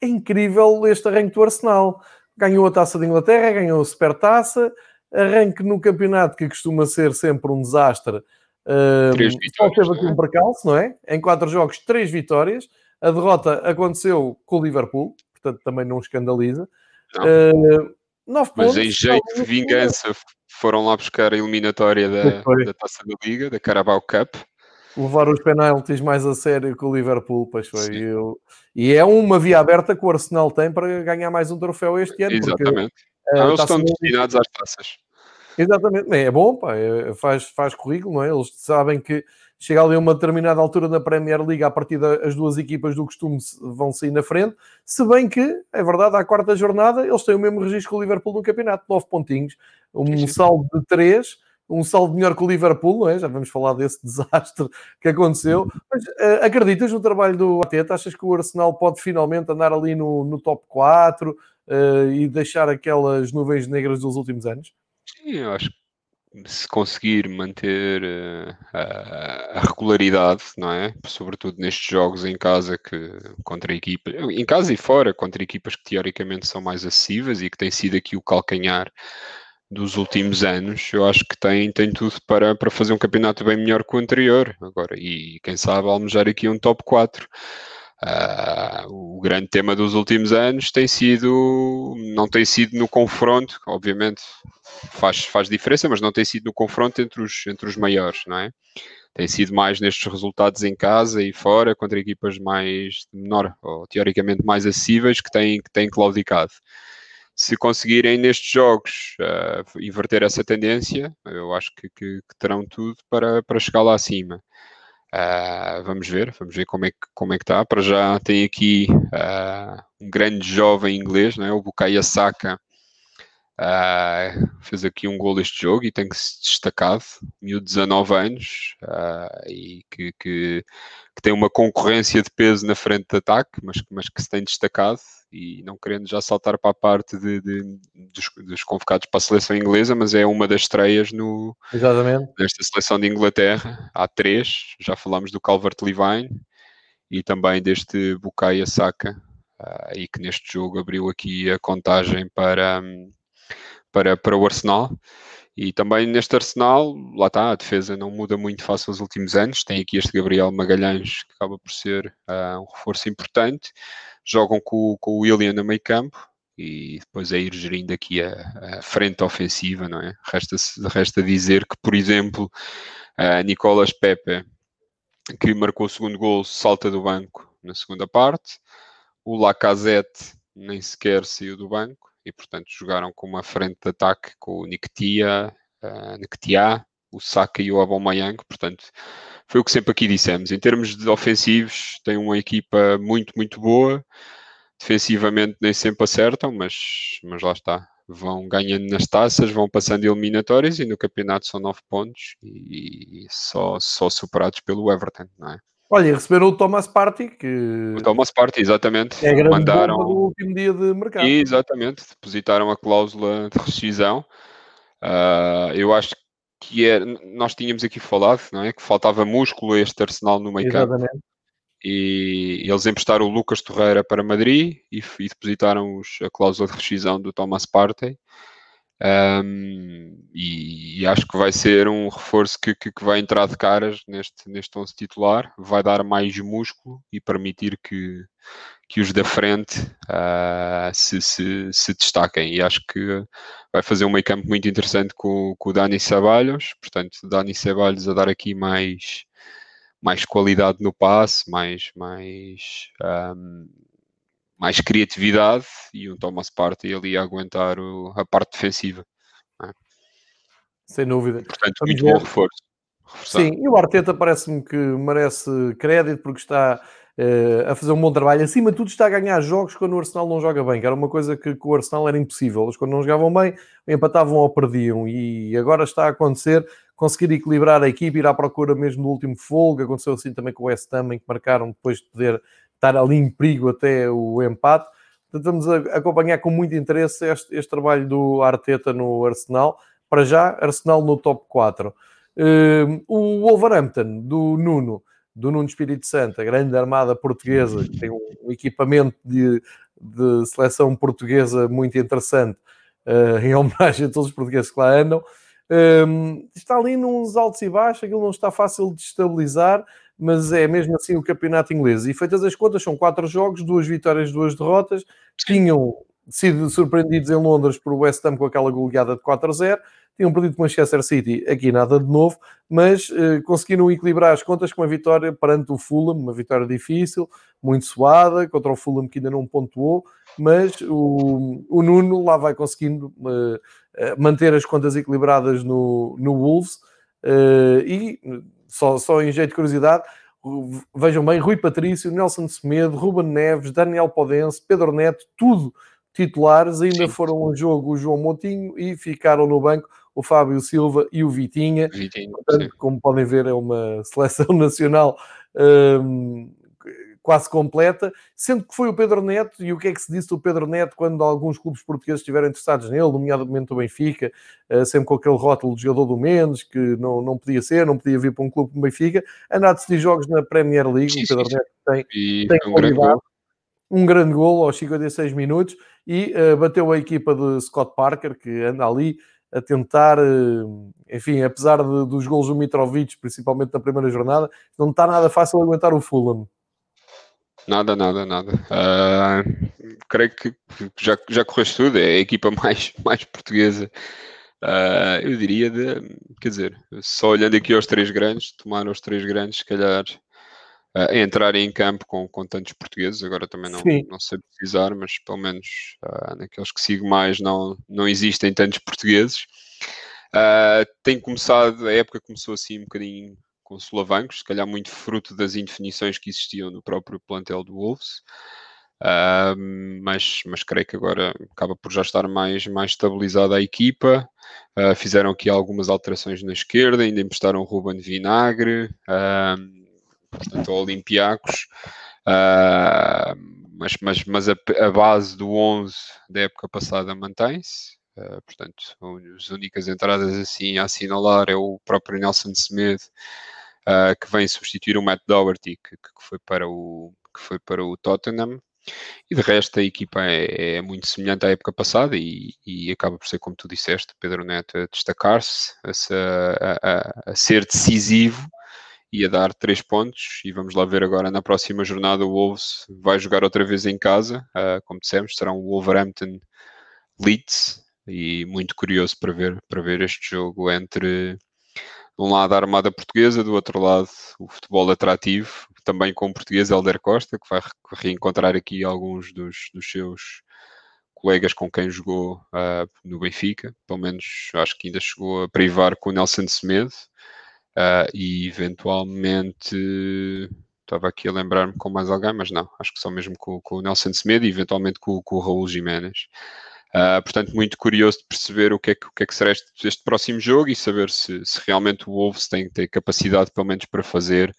S1: é incrível este arranque do Arsenal. Ganhou a taça de Inglaterra, ganhou a Supertaça, arranque no campeonato que costuma ser sempre um desastre. Uh, só teve aqui um é? percalço, não é? Em quatro jogos, três vitórias. A derrota aconteceu com o Liverpool, portanto também não escandaliza. Uh,
S2: nove Mas pontos, em jeito de vingança foram lá buscar a eliminatória da, da Taça da Liga, da Carabao Cup.
S1: Levar os penaltis mais a sério que o Liverpool, pois foi. Eu... E é uma via aberta que o Arsenal tem para ganhar mais um troféu este ano.
S2: Exatamente. Porque, ah, eles estão destinados às taças.
S1: Exatamente, é bom, pá, é, faz, faz currículo, não é? Eles sabem que chega ali a uma determinada altura na Premier League, a partir das duas equipas do costume vão sair na frente, se bem que, é verdade, à quarta jornada eles têm o mesmo registro que o Liverpool no campeonato, nove pontinhos, um saldo de três, um saldo melhor que o Liverpool, não é? Já vamos falar desse desastre que aconteceu. Mas uh, acreditas no trabalho do Ateta? Achas que o Arsenal pode finalmente andar ali no, no top 4 uh, eh, e deixar aquelas nuvens negras dos últimos anos?
S2: Sim, eu acho que se conseguir manter a, a, regularidade, não é? Sobretudo nestes jogos em casa que contra equipas, em casa e fora, contra equipas que teoricamente são mais acessíveis e que tem sido aqui o calcanhar dos últimos anos, eu acho que tem, tem tudo para, para fazer um campeonato bem melhor que o anterior. Agora, e quem sabe almejar aqui um top 4. Uh, o grande tema dos últimos anos tem sido, não tem sido no confronto, obviamente faz, faz diferença, mas não tem sido no confronto entre os, entre os maiores, não é? Tem sido mais nestes resultados em casa e fora, contra equipas mais menor, ou teoricamente mais acessíveis, que têm, que têm claudicado se conseguirem nestes jogos uh, inverter essa tendência, eu acho que, que, que, terão tudo para, para chegar lá acima. Uh, vamos ver, vamos ver como é que, como é que está. Para já tem aqui uh, um grande jovem inglês, não é? o Bukayo Saka, fez aqui um gol este jogo e tem que se destacado, mil 19 anos, e que, que, que, tem uma concorrência de peso na frente de ataque, mas, mas que se tem destacado e não querendo já saltar para a parte de, de dos, dos, convocados para a seleção inglesa, mas é uma das estreias no,
S1: Exatamente.
S2: nesta seleção de Inglaterra. Há três, já falámos do Calvert-Levine e também deste Bukayo Saka, uh, e que neste jogo abriu aqui a contagem para, para, para o Arsenal. E também neste Arsenal, lá está, a defesa não muda muito face aos últimos anos. Tem aqui este Gabriel Magalhães, que acaba por ser uh, um reforço importante jogam com, com o William no meio campo e depois é ir gerindo aqui a, a frente ofensiva, não é? Resta, resta dizer que, por exemplo, a Nicolas Pepe, que marcou o segundo gol, salta do banco na segunda parte, o Lacazette nem sequer saiu do banco e, portanto, jogaram com uma frente de ataque com o Niktia, uh, o Saka e o Aubameyang, portanto, foi o que sempre aqui dissemos. Em termos de ofensivos, tem uma equipa muito, muito boa. Defensivamente nem sempre acertam, mas, mas lá está. Vão ganhando nas taças, vão passando eliminatórias e no campeonato são nove pontos e, e só, só superados pelo Everton, não é?
S1: Olha, receberam o Thomas Party, que...
S2: O Thomas Party, exatamente.
S1: É grande Mandaram... do último dia de mercado.
S2: Exatamente, depositaram a cláusula de rescisão. Uh, eu acho que é, nós tínhamos aqui falado, não é? Que faltava músculo a este Arsenal no meio campo. E eles emprestaram o Lucas Torreira para Madrid e, e depositaram os, a cláusula de rescisão do Thomas Partey. Um, e, e, acho que vai ser um reforço que, que, que, vai entrar de caras neste, neste 11 titular, vai dar mais músculo e permitir que, que os da frente uh, se, se, se, destaquem. E acho que vai fazer um meio campo muito interessante com, com o Dani Ceballos. Portanto, Dani Ceballos a dar aqui mais, mais qualidade no passe, mais, mais, um, mais criatividade e um Thomas Partey ali a aguentar o, a parte defensiva. É?
S1: Sem dúvida.
S2: Portanto, Vamos muito ver. bom reforço.
S1: Sim, e o Arteta parece-me que merece crédito porque está uh, a fazer um bom trabalho. Acima de tudo, está a ganhar jogos quando o Arsenal não joga bem, que era uma coisa que com o Arsenal era impossível. Eles, quando não jogavam bem, empatavam ou perdiam. E agora está a acontecer conseguir equilibrar a equipe, ir à procura mesmo do último folga. Aconteceu assim também com o West Ham, em que marcaram depois de poder estar ali em perigo até o empate. Portanto, vamos acompanhar com muito interesse este, este trabalho do Arteta no Arsenal. Para já, Arsenal no top 4. Uh, eh, o Wolverhampton, do Nuno, do Nuno Espírito Santo, a grande armada portuguesa, que tem um equipamento de, de seleção portuguesa muito interessante, uh, em homenagem a todos os portugueses que lá andam. Um, ehm, está ali nos altos e baixos, aquilo não está fácil de estabilizar, mas é mesmo assim o campeonato inglês. E feitas as contas, são quatro jogos, duas vitórias, duas derrotas. Tinham sido surpreendidos em Londres por West Ham com aquela goleada de 4 a 0 tinham perdido com Manchester City, aqui nada de novo, mas uh, conseguiram equilibrar as contas com uma vitória perante o Fulham, uma vitória difícil, muito suada, contra o Fulham que ainda não pontuou, mas o, o Nuno lá vai conseguindo uh, manter as contas equilibradas no, no Wolves uh, e só, só em jeito de curiosidade, vejam bem, Rui Patrício, Nelson Semedo, Ruben Neves, Daniel Podense, Pedro Neto, tudo titulares, ainda Sim. foram ao jogo o João Montinho e ficaram no banco o Fábio Silva e o Vitinha. Vitinho, Portanto, como podem ver, é uma seleção nacional um, quase completa, sendo que foi o Pedro Neto, e o que é que se disse do Pedro Neto quando alguns clubes portugueses estiveram interessados nele, nomeadamente o Benfica, uh, sempre com aquele rótulo de jogador do Mendes, que não, não podia ser, não podia vir para um clube como Benfica, anda a decidir jogos na Premier League, sim, o Pedro sim. Neto tem, e tem um grande gol. um grande gol aos 56 minutos, e uh, bateu a equipa de Scott Parker, que anda ali a tentar, uh, enfim, apesar de, dos gols do Mitrovic, principalmente na primeira jornada, não está nada fácil aguentar o Fulham.
S2: Nada, nada, nada. Uh, creio que já, já correste tudo, é a equipa mais, mais portuguesa. Uh, eu diria de, quer dizer, só olhando aqui aos três grandes, tomaram os três grandes, se calhar uh, entrarem em campo com, com tantos portugueses. Agora também não, não sei precisar, mas pelo menos uh, naqueles que sigo mais não, não existem tantos portugueses. Uh, tem começado, a época começou assim um bocadinho com solavancos, se calhar muito fruto das indefinições que existiam no próprio plantel do Wolves. Uh, mas, mas creio que agora acaba por já estar mais, mais estabilizada a equipa. Uh, fizeram aqui algumas alterações na esquerda, ainda emprestaram o Ruben Vinagre, uh, portanto, ao Olympiacos. mas mas, mas a, a, base do 11 da época passada mantém-se. portanto, as únicas entradas assim a assinalar é o próprio Nelson Semedo uh, que vem substituir o Matt Doherty, que, que, foi para o, que foi para o Tottenham. E de resto a equipa é, é muito semelhante à época passada e, e, acaba por ser, como tu disseste, Pedro Neto a destacar-se, a, a, a, ser decisivo e a dar três pontos. E vamos lá ver agora na próxima jornada o Wolves vai jogar outra vez em casa, uh, como dissemos, será um Wolverhampton Leeds e muito curioso para ver, para ver este jogo entre de um lado a Armada Portuguesa, do outro lado o futebol atrativo, também com o português Helder Costa, que vai reencontrar aqui alguns dos, dos seus colegas com quem jogou uh, no Benfica, pelo menos acho que ainda chegou a privar com o Nelson Semedo uh, e eventualmente estava aqui a lembrar-me com mais alguém, mas não, acho que só mesmo com, com o Nelson Semedo e eventualmente com, com o Raul Jiménez. Uh, portanto, muito curioso de perceber o que é que, que, é que será este, este, próximo jogo e saber se, se, realmente o Wolves tem, tem capacidade, pelo menos, para fazer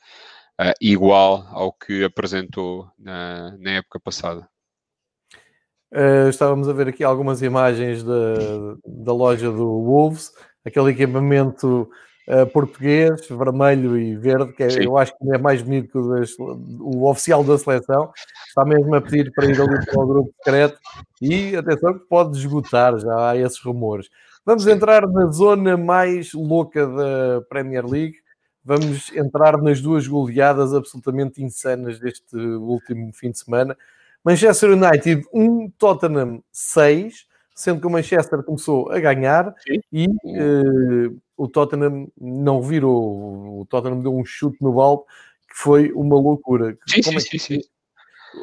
S2: uh, igual ao que apresentou na, na época passada.
S1: Uh, estávamos a ver aqui algumas imagens da loja do Wolves, aquele equipamento uh, português, vermelho e verde, que é, eu acho que é mais bonito que o, o, oficial da seleção. Está mesmo a pedir para ir ali para o grupo secreto e atenção que pode esgotar, já há esses rumores. Vamos entrar na zona mais louca da Premier League. Vamos entrar nas duas goleadas absolutamente insanas deste último fim de semana. Manchester United 1, Tottenham 6 sendo que o Manchester começou a ganhar Sim. e uh, o Tottenham não virou. O Tottenham deu um chute no balde que foi uma loucura.
S2: Sim, Como sim, é que... sim, sim.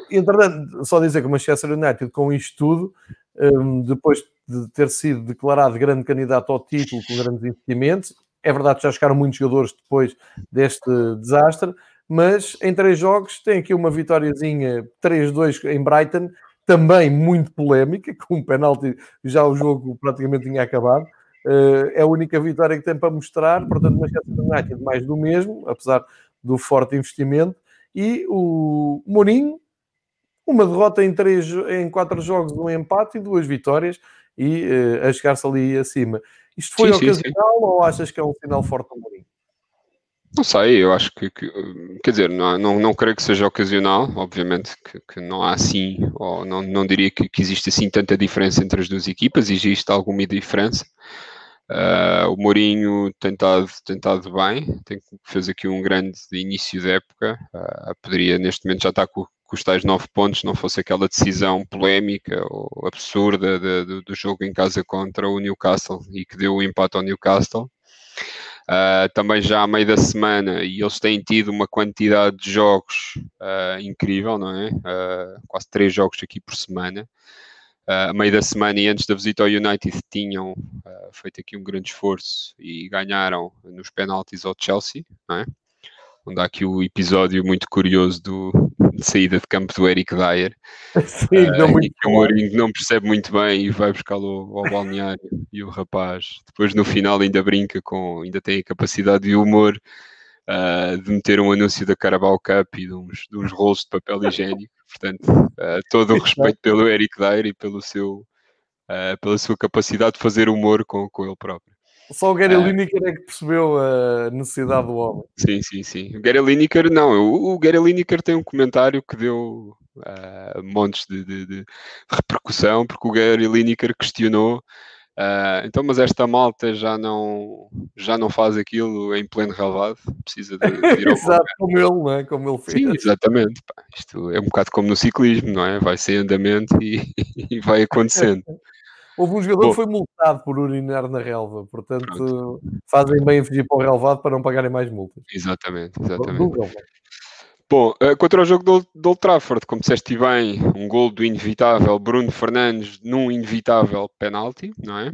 S1: Entretanto, só dizer que o Manchester United, com isto tudo, um, depois de ter sido declarado grande candidato ao título com grandes investimentos, é verdade que já chegaram muitos jogadores depois deste desastre, mas em três jogos tem aqui uma vitóriazinha 3-2 em Brighton também muito polémica, com um penalti, já o jogo praticamente tinha acabado. Uh, é a única vitória que tem para mostrar, portanto, Manchester United mais do mesmo, apesar do forte investimento. E o Mourinho, uma derrota em, três, em quatro jogos, um empate e duas vitórias, e uh, a chegar-se ali acima. Isto foi sim, ocasional sim, sim. ou achas que é um sinal forte do Mourinho?
S2: Não sei, eu acho que, que quer dizer, não, não, não creio que seja ocasional, obviamente que, que não há assim, ou não, não diria que, que existe assim tanta diferença entre as duas equipas, existe alguma diferença. Uh, o Mourinho tem estado, bem, tem, fez aqui um grande início de época, uh, poderia neste momento já estar com, com os tais nove pontos, não fosse aquela decisão polémica ou absurda de, de, do jogo em casa contra o Newcastle e que deu o empate ao Newcastle. Uh, também já a meio da semana e eles têm tido uma quantidade de jogos incrível, não é? Quase três jogos aqui por semana. A meio da semana e antes da visita ao United tinham uh, feito aqui um grande esforço e ganharam nos penaltis ao Chelsea, não é? onde há aqui o episódio muito curioso do, de saída de campo do Eric Dyer,
S1: Sim, não
S2: uh,
S1: muito
S2: que o Mourinho não percebe muito bem e vai buscá-lo ao balneário. E o rapaz depois no final ainda brinca com, ainda tem a capacidade de humor uh, de meter um anúncio da Carabao Cup e de uns, de uns rolos de papel higiênico, portanto uh, todo o respeito pelo Eric Dyer e pelo seu, pela sua capacidade de fazer humor com, com ele próprio.
S1: Só o Gary uh, Lineker é que percebeu a necessidade do homem.
S2: Sim, sim, sim. O Gary Lineker, não. O, o Gary Lineker tem um comentário que deu uh, montes de, de, de, repercussão, porque o Gary Lineker questionou. Uh, então, mas esta malta já não, já não faz aquilo em pleno relevado, precisa de, de ir ao
S1: Exato, como ele, não é? Como ele fez.
S2: Sim, exatamente. Pá, isto é um bocado como no ciclismo, não é? Vai sem andamento e, e vai acontecendo.
S1: Houve um jogador Bom. que foi multado por urinar na relva, portanto Pronto. fazem bem em fugir para o relvado para não pagarem mais multas.
S2: Exatamente, exatamente. Bom, uh, contra o jogo do, do Old Trafford, como disseste bem, um gol do inevitável Bruno Fernandes num inevitável penalti, não é?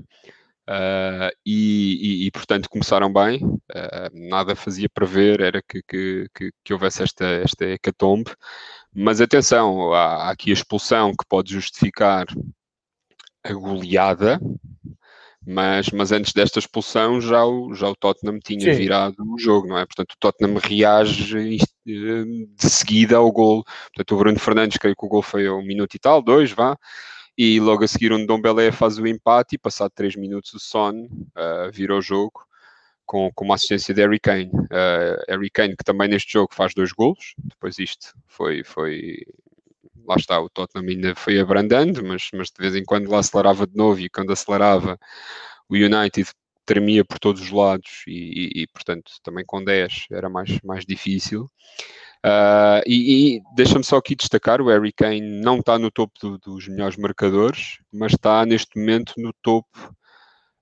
S2: Uh, e, e, e, portanto começaram bem, uh, nada fazia prever, era que, que, que, que, houvesse esta, esta hecatombe, mas atenção, há, há aqui a expulsão que pode justificar a goleada, mas, mas antes desta expulsão já o, já o Tottenham tinha Sim. virado o jogo, não é? Portanto, o Tottenham reage eh, de seguida ao gol. Portanto, o Bruno Fernandes, creio que o gol foi um minuto e tal, dois, vá. E logo a seguir o Belé faz o empate e passado três minutos o Son uh, vira o jogo com, com uma assistência de Harry Kane. Uh, Harry Kane que também neste jogo faz dois golos. Depois isto foi, foi lá está, o Tottenham ainda foi abrandando, mas, mas de vez em quando lá acelerava de novo e quando acelerava o United tremia por todos os lados e, e, e portanto também com 10 era mais, mais difícil. Uh, e, e deixa-me só aqui destacar: o Harry Kane não está no topo do, dos melhores marcadores, mas está neste momento no topo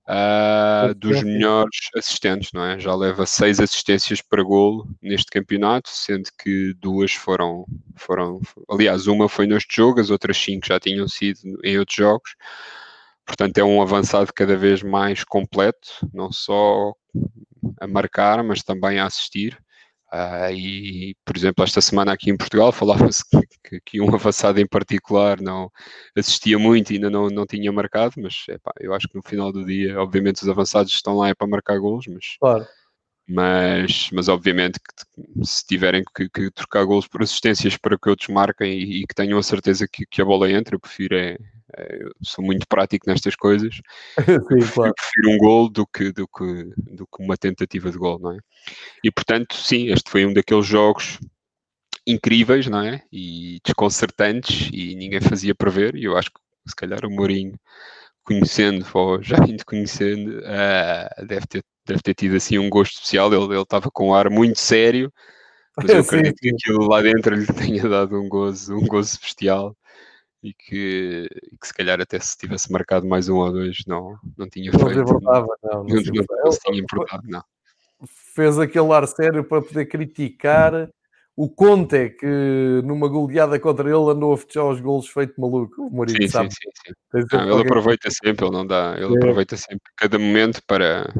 S2: uh, dos melhores assistentes, não é? Já leva seis assistências para golo neste campeonato, sendo que duas foram, foram, aliás, uma foi neste jogo, as outras cinco já tinham sido em outros jogos. Portanto, é um avançado cada vez mais completo, não só a marcar, mas também a assistir. Uh, e, por exemplo, esta semana aqui em Portugal falava-se que, que, um avançado em particular não assistia muito e ainda não, não tinha marcado, mas epá, eu acho que no final do dia, obviamente, os avançados estão lá é para marcar golos, mas,
S1: claro.
S2: mas, mas obviamente que se tiverem que, que, trocar golos por assistências para que outros marquem e, e que tenham a certeza que, que a bola entra, eu prefiro é, eu sou muito prático nestas coisas.
S1: Sim, prefiro,
S2: claro. prefiro um gol do que, do, que, do que uma tentativa de gol, não é? E portanto, sim, este foi um daqueles jogos incríveis, não é? E desconcertantes e ninguém fazia prever. E eu acho que se calhar o Mourinho, conhecendo ou já indo conhecendo, uh, deve, ter, deve ter tido assim um gosto especial. Ele, ele estava com um ar muito sério, mas eu acredito que aquilo lá dentro lhe tenha dado um gozo, um gozo bestial e que, que se calhar até se tivesse marcado mais um ou dois não, não tinha
S1: não
S2: feito.
S1: Importava, não, não, não,
S2: não, não se tinha importado, não.
S1: Fez aquele ar sério para poder criticar o Conte, que numa goleada contra ele andou a fechar os golos feito maluco. O
S2: Mourinho sim, sabe. Sim, sim, sim. Ele aproveita sempre, ele não dá, ele é. aproveita sempre cada momento para,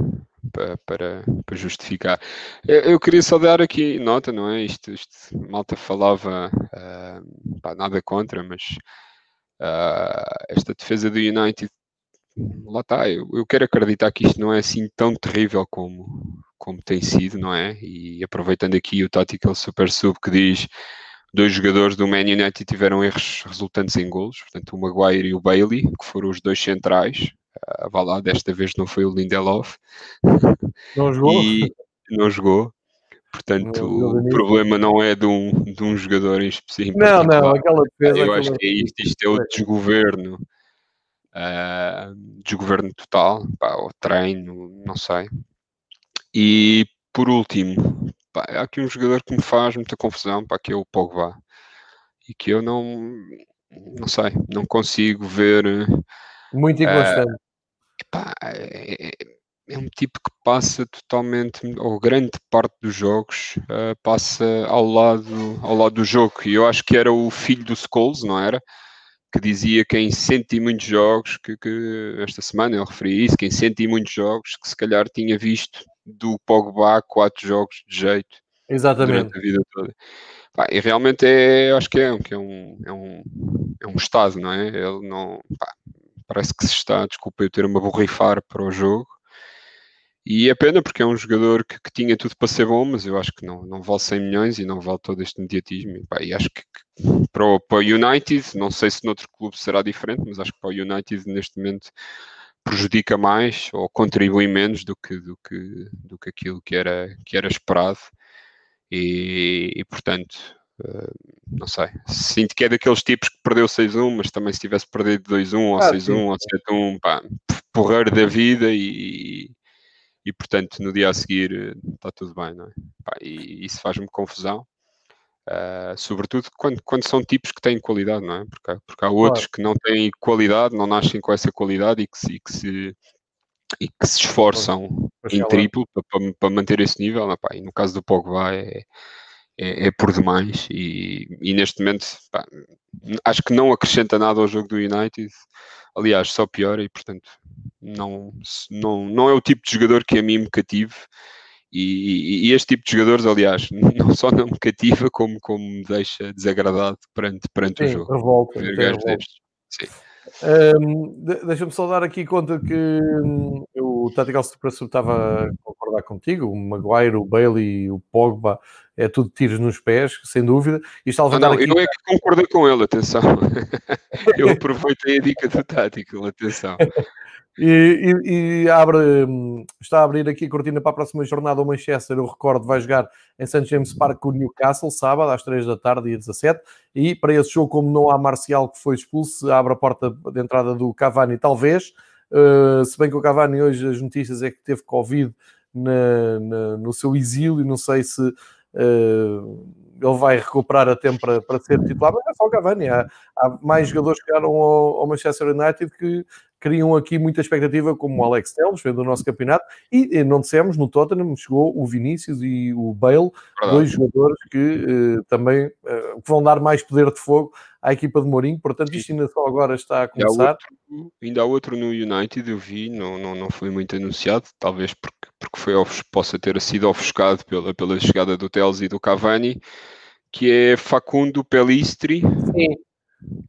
S2: para, para, para, justificar. Eu, eu, queria só dar aqui nota, não é? Isto, isto malta falava, uh, pá, nada contra, mas uh, esta defesa do United, lá está, eu, eu, quero acreditar que isto não é assim tão terrível como, como tem sido, não é? E aproveitando aqui o Tactical Super Sub que diz dois jogadores do Man United tiveram erros resultantes em golos, portanto o Maguire e o Bailey, que foram os dois centrais, uh, vá lá, desta vez não foi o Lindelof.
S1: Não jogou?
S2: E não jogou. Portanto, o problema não é de um, de um jogador em específico.
S1: Não, não, aquela defesa.
S2: Eu acho que é isto, isto é o desgoverno. Uh, desgoverno total, pá, o treino, não sei. E por último, pá, há aqui um jogador que me faz muita confusão, pá, que é o Pogba. E que eu não, não sei, não consigo ver.
S1: Muito inconstante. Uh,
S2: pá, é, é um tipo que passa totalmente, ou grande parte dos jogos, uh, passa ao lado, ao lado do jogo. E eu acho que era o filho do Scholes, não era? que dizia que em cento e muitos jogos, que, que esta semana eu referi isso, que em cento e muitos jogos, que se calhar tinha visto do Pogba quatro jogos de jeito
S1: Exatamente.
S2: durante a vida toda. Pá, e realmente é, acho que é, que é, um, é, um, é um estado, não é? Ele não, pá, parece que se está, desculpa eu ter uma borrifar para o jogo. E é pena porque é um jogador que, que, tinha tudo para ser bom, mas eu acho que não, não vale 100 milhões e não vale todo este mediatismo. E, pá, e acho que, que para, o, para o United, não sei se noutro clube será diferente, mas acho que para o United neste momento prejudica mais ou contribui menos do que, do que, do que aquilo que era, que era esperado. E, e portanto, uh, não sei, sinto que é daqueles tipos que perdeu 6-1, mas também se tivesse perdido 2-1 ou ah, 6-1 ou 7-1, pá, porreiro da vida e, e portanto no dia a seguir está tudo bem, não é? Pá, e isso faz-me confusão. Uh, sobretudo quando, quando são tipos que têm qualidade, não é? Porque, porque há outros claro. que não têm qualidade, não nascem com essa qualidade e que se, e que se, e que se esforçam em triplo para, para, manter esse nível. Não, pá, e no caso do Pogba é, é, é por demais e, e neste momento pá, acho que não acrescenta nada ao jogo do United. Aliás, só piora e portanto não, não, não é o tipo de jogador que a mim me cative. E, e, este tipo de jogadores, aliás, não só não me cativa, como, como me deixa desagradado perante, perante
S1: Sim,
S2: o jogo.
S1: Revolta, revolta. Sim. Um, Deixa-me só dar aqui conta que um, o Tactical Suppressor estava a concordar contigo, o Maguire, o Bailey, o Pogba, é tudo tiros nos pés, sem dúvida. E está a
S2: ah, não, aqui... Eu é que concordei com ele, atenção. eu aproveitei a dica do Tactical, atenção.
S1: E, e, e, abre, está a abrir aqui a cortina para a próxima jornada. O Manchester, eu recordo, vai jogar em St. James Park com o Newcastle, sábado, às 3 da tarde, dia 17. E para esse jogo, como não há Marcial que foi expulso, abre a porta de entrada do Cavani, talvez. Uh, se bem que o Cavani, hoje, as notícias é que teve Covid na, na, no seu exílio, não sei se. Uh, ele vai recuperar a tempo para, para ser titular, mas é só o Cavani. Há, há mais jogadores que chegaram ao, ao Manchester United que criam aqui muita expectativa, como o Alex Telles, vendo o nosso campeonato, e, não dissemos, no Tottenham chegou o Vinícius e o Bale, Verdade. dois jogadores que uh, também uh, vão dar mais poder de fogo à equipa de Mourinho, portanto isto ainda só agora está a começar.
S2: Há outro, ainda há outro no United, eu vi, não, não, não foi muito anunciado, talvez porque, porque foi, possa ter sido ofuscado pela, pela chegada do Telles e do Cavani, que é Facundo Pelistri.
S1: Sim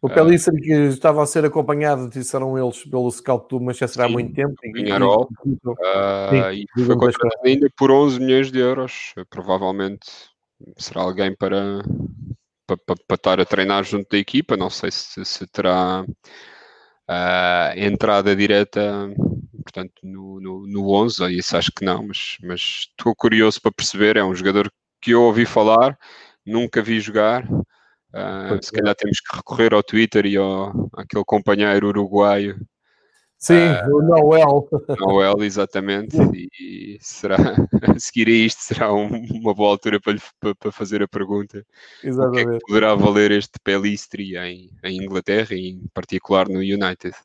S1: o Pelissari que estava a ser acompanhado, disseram eles, pelo scout do Manchester há muito tempo.
S2: Pinharol. Uh, e foi contratado ainda por 11 milhões de euros. Provavelmente será alguém para, para, para, para estar a treinar junto da equipa. Não sei se, se terá uh, entrada direta portanto, no, no, no 11, isso acho que não, mas, mas estou curioso para perceber. É um jogador que eu ouvi falar, nunca vi jogar. Uh, se calhar temos que recorrer ao Twitter e ao aquele companheiro uruguaio.
S1: Sim, uh, o Noel.
S2: Noel, exatamente. E será, a seguir a isto, será um, uma boa altura para, para, para, fazer a pergunta. Exatamente. O que é que poderá valer este Pelistri em, em Inglaterra e em particular no United?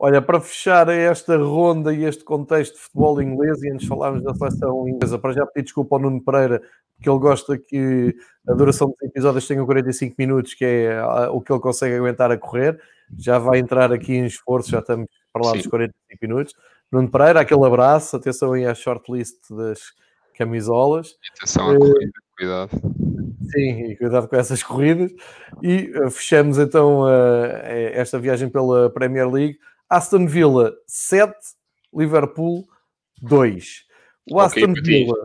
S1: Olha, para fechar esta ronda e este contexto de futebol inglês, e antes falarmos da seleção inglesa, para já pedir desculpa ao Nuno Pereira, porque ele gosta que a duração dos episódios tenha 45 minutos, que é ah, o que ele consegue aguentar a correr. Já vai entrar aqui em esforço, já estamos para lá Sim. dos 45 minutos. Nuno Pereira, aquele abraço, atenção aí à shortlist das camisolas.
S2: Atenção à corrida, cuidado.
S1: Sim, e cuidado com essas corridas. E uh, fechamos então uh, esta viagem pela Premier League Aston Villa 7, Liverpool 2. O Aston okay, Villa.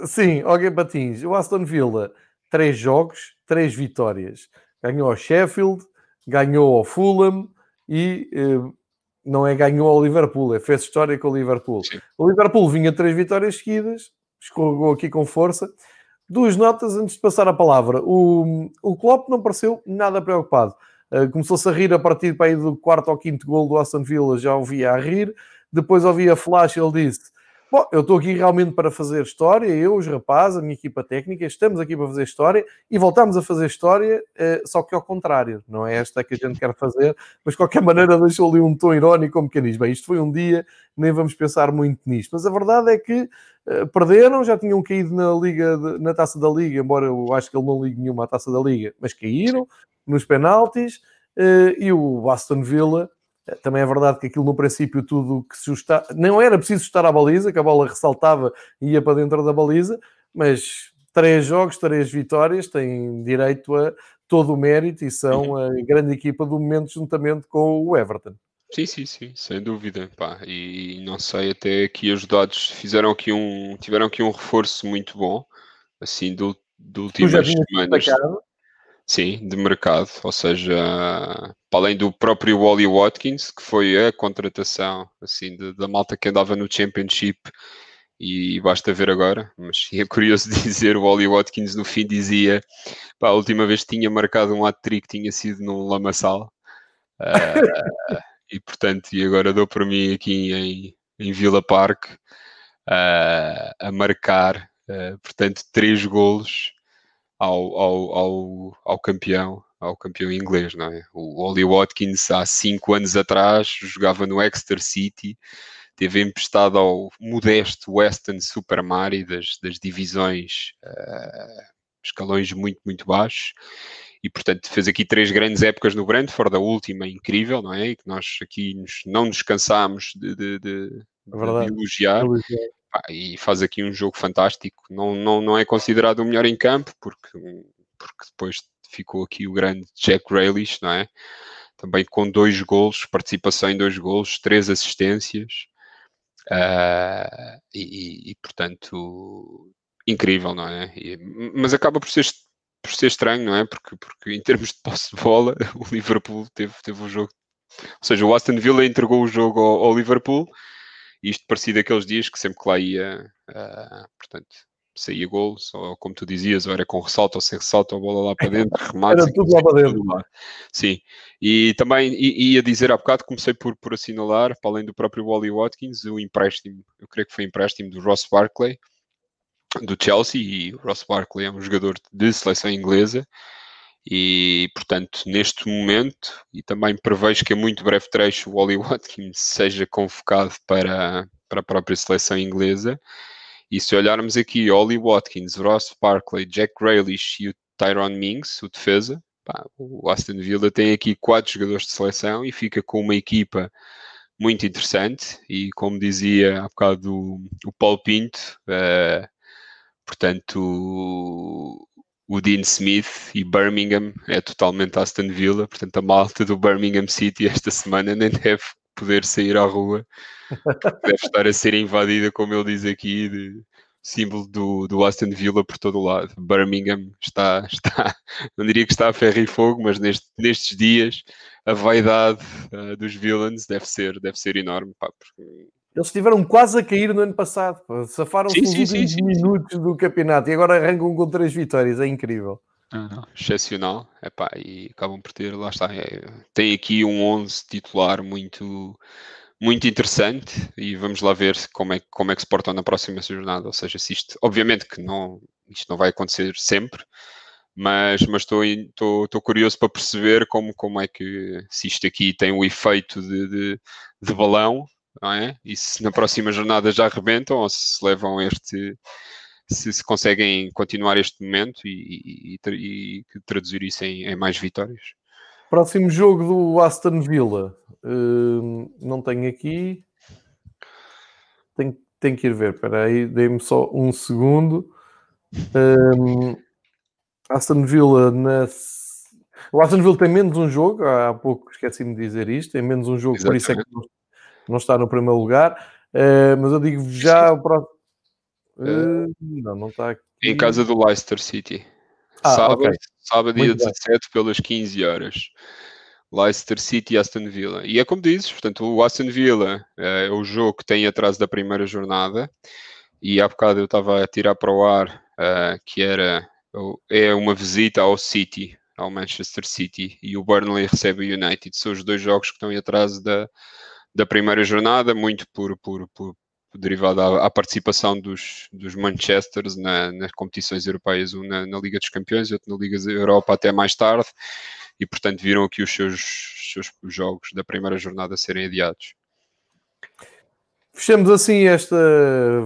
S1: É sim, ok, Patins. O Aston Villa, 3 jogos, 3 vitórias. Ganhou ao Sheffield, ganhou ao Fulham e eh, não é ganhou ao Liverpool, é fez história com o Liverpool. Sim. O Liverpool vinha 3 vitórias seguidas, escorregou aqui com força. Duas notas antes de passar a palavra. O, o Klopp não pareceu nada preocupado. Uh, Começou-se a rir a partir para aí do quarto ou quinto gol do Aston Villa, já ouvia a rir. Depois ouvia a flash ele disse: Bom, eu estou aqui realmente para fazer história, eu, os rapazes, a minha equipa técnica, estamos aqui para fazer história e voltamos a fazer história, uh, só que ao contrário, não é esta que a gente quer fazer, mas de qualquer maneira deixou ali um tom irónico, quem diz: Bem, isto foi um dia, nem vamos pensar muito nisto. Mas a verdade é que uh, perderam, já tinham caído na, Liga de, na taça da Liga, embora eu acho que ele não ligue nenhuma à taça da Liga, mas caíram nos penaltis. Uh, e o Aston Villa, também é verdade que aquilo no princípio tudo que se está, não era preciso estar à baliza, que a bola ressaltava e ia para dentro da baliza, mas três jogos, três vitórias, têm direito a todo o mérito e são a grande equipa do momento juntamente com o Everton.
S2: Sim, sim, sim, sem dúvida. Pá. E, não sei, até aqui os dados fizeram aqui um, tiveram aqui um reforço muito bom, assim, do, do últimas semanas. Sim, de mercado, ou seja, para além do próprio Wally Watkins, que foi a contratação assim da malta que andava no Championship e basta ver agora, mas é curioso dizer, o Wally Watkins no fim dizia, pá, a última vez tinha marcado um hat-trick tinha sido no Lamaçal, uh, e portanto, e agora dou para mim aqui em, em Villa Park uh, a marcar, uh, portanto, três golos ao, ao, ao, ao campeão ao campeão inglês, não é? O Ollie Watkins há cinco anos atrás jogava no Exeter City, teve emprestado ao modesto Western Supermari das, das divisões uh, escalões muito, muito baixos e portanto fez aqui três grandes épocas no Brentford, a última incrível, não é? E que nós aqui nos, não nos cansámos de, de, de, de
S1: é
S2: elogiar. E faz aqui um jogo fantástico. Não, não, não é considerado o melhor em campo, porque, porque depois ficou aqui o grande Jack Grealish, não é? Também com dois golos, participação em dois golos, três assistências. Uh, e, e, portanto, incrível, não é? E, mas acaba por ser, por ser estranho, não é? Porque, porque em termos de posse de bola, o Liverpool teve, teve o jogo. Ou seja, o Aston Villa entregou o jogo ao, ao Liverpool, isto parecia daqueles dias que sempre que lá ia, uh, portanto, saía gols, ou como tu dizias, ou era com ressalto ou sem ressalto, a bola lá para dentro, remate.
S1: Era tudo lá para dentro.
S2: Lá. Sim, e também ia dizer há bocado, comecei por, por assinalar, para além do próprio Wally Watkins, o empréstimo, eu creio que foi empréstimo do Ross Barkley, do Chelsea, e o Ross Barkley é um jogador de seleção inglesa, e portanto, neste momento, e também prevejo que a muito breve trecho o Wally Watkins seja convocado para, para a própria seleção inglesa, e se olharmos aqui, Ollie Watkins, Ross Barkley, Jack Grealish e o Tyrone Mings, o defesa, pá, o Aston Villa tem aqui quatro jogadores de seleção e fica com uma equipa muito interessante. E como dizia há bocado o, o Paulo Pinto, uh, portanto, o, Dean Smith e Birmingham é totalmente Aston Villa, portanto, a malta do Birmingham City esta semana nem deve poder sair à rua, deve estar a ser invadida, como ele diz aqui, de símbolo do, do Aston Villa por todo o lado. Birmingham está, está, não diria que está a ferro e fogo, mas neste, nestes dias a vaidade uh, dos Villains deve ser, deve ser enorme. Pá, porque...
S1: Eles estiveram quase a cair no ano passado, safaram-se os últimos minutos do campeonato e agora arrancam com três vitórias, é incrível.
S2: Uhum. Excepcional, Epá, e acabam por ter, lá está, é, tem aqui um 11 titular muito, muito interessante e vamos lá ver como é, como é que se portam na próxima jornada, ou seja, se isto, obviamente que não, isto não vai acontecer sempre, mas estou estou estou curioso para perceber como, como é que, se isto aqui tem o efeito de, de, de balão, não é? E se na próxima jornada já arrebentam ou se levam este se, se conseguem continuar este momento e, e, e traduzir isso em, em, mais vitórias.
S1: Próximo jogo do Aston Villa, uh, não tenho aqui, tenho, tenho que ir ver, espera aí, dei-me só um segundo. Um, Aston Villa na... O Aston Villa tem menos um jogo, há pouco esqueci-me de dizer isto, tem menos um jogo, Exatamente. por isso é que não, está no primeiro lugar. Uh, mas eu digo já o próximo Uh, não, não está aqui.
S2: Em casa do Leicester City. Ah, sábado, okay. sábado dia 17, pelas 15 horas. Leicester City e Aston Villa. E é como dizes, portanto, o Aston Villa é o jogo que tem atrás da primeira jornada. E há bocado eu estava a tirar para o ar uh, que era é uma visita ao City, ao Manchester City, e o Burnley recebe o United. São os dois jogos que estão atrás da, da primeira jornada, muito por, por, por, derivado à, à, participação dos, dos Manchesters na, nas competições europeias, um na, na, Liga dos Campeões e outro na Liga da Europa até mais tarde, e portanto viram aqui os seus, seus jogos da primeira jornada serem adiados.
S1: Fechamos assim esta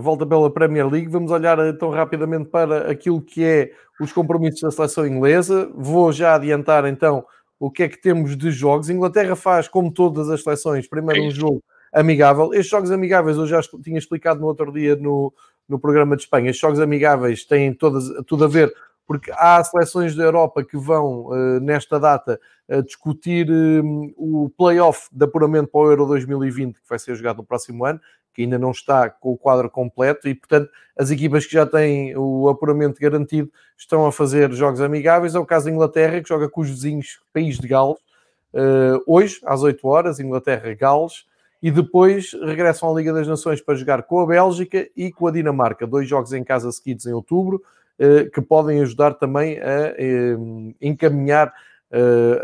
S1: volta pela Premier League. Vamos olhar então rapidamente para aquilo que é os compromissos da seleção inglesa. Vou já adiantar então o que é que temos de jogos. A Inglaterra faz, como todas as seleções, primeiro um jogo amigável. Estes jogos amigáveis eu já tinha explicado no outro dia no, no programa de Espanha. Estes jogos amigáveis têm todas, tudo a ver porque há seleções da Europa que vão, uh, nesta data, uh, discutir uh, o play-off de apuramento para o Euro 2020, que vai ser jogado no próximo ano, que ainda não está com o quadro completo, e portanto as equipas que já têm o apuramento garantido estão a fazer jogos amigáveis. É o caso da Inglaterra, que joga com os vizinhos País de Gales, uh, hoje, às 8 horas, Inglaterra-Gales, e depois regressam à Liga das Nações para jogar com a Bélgica e com a Dinamarca. Dois jogos em casa seguidos em outubro. Eh, que podem ajudar também a eh, encaminhar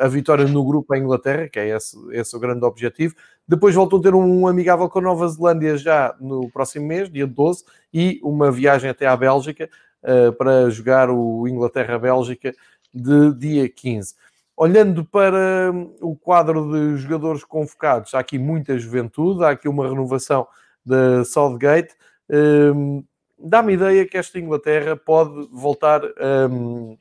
S1: a vitória no grupo à Inglaterra, que é esse, esse o grande objetivo. Depois voltam a ter um amigável com a Nova Zelândia já no próximo mês, dia 12, e uma viagem até à Bélgica para jogar o Inglaterra-Bélgica de dia 15. Olhando para hum, o quadro de jogadores convocados, há aqui muita juventude, há aqui uma renovação da Southgate. Hum, dá-me ideia que esta Inglaterra pode voltar um,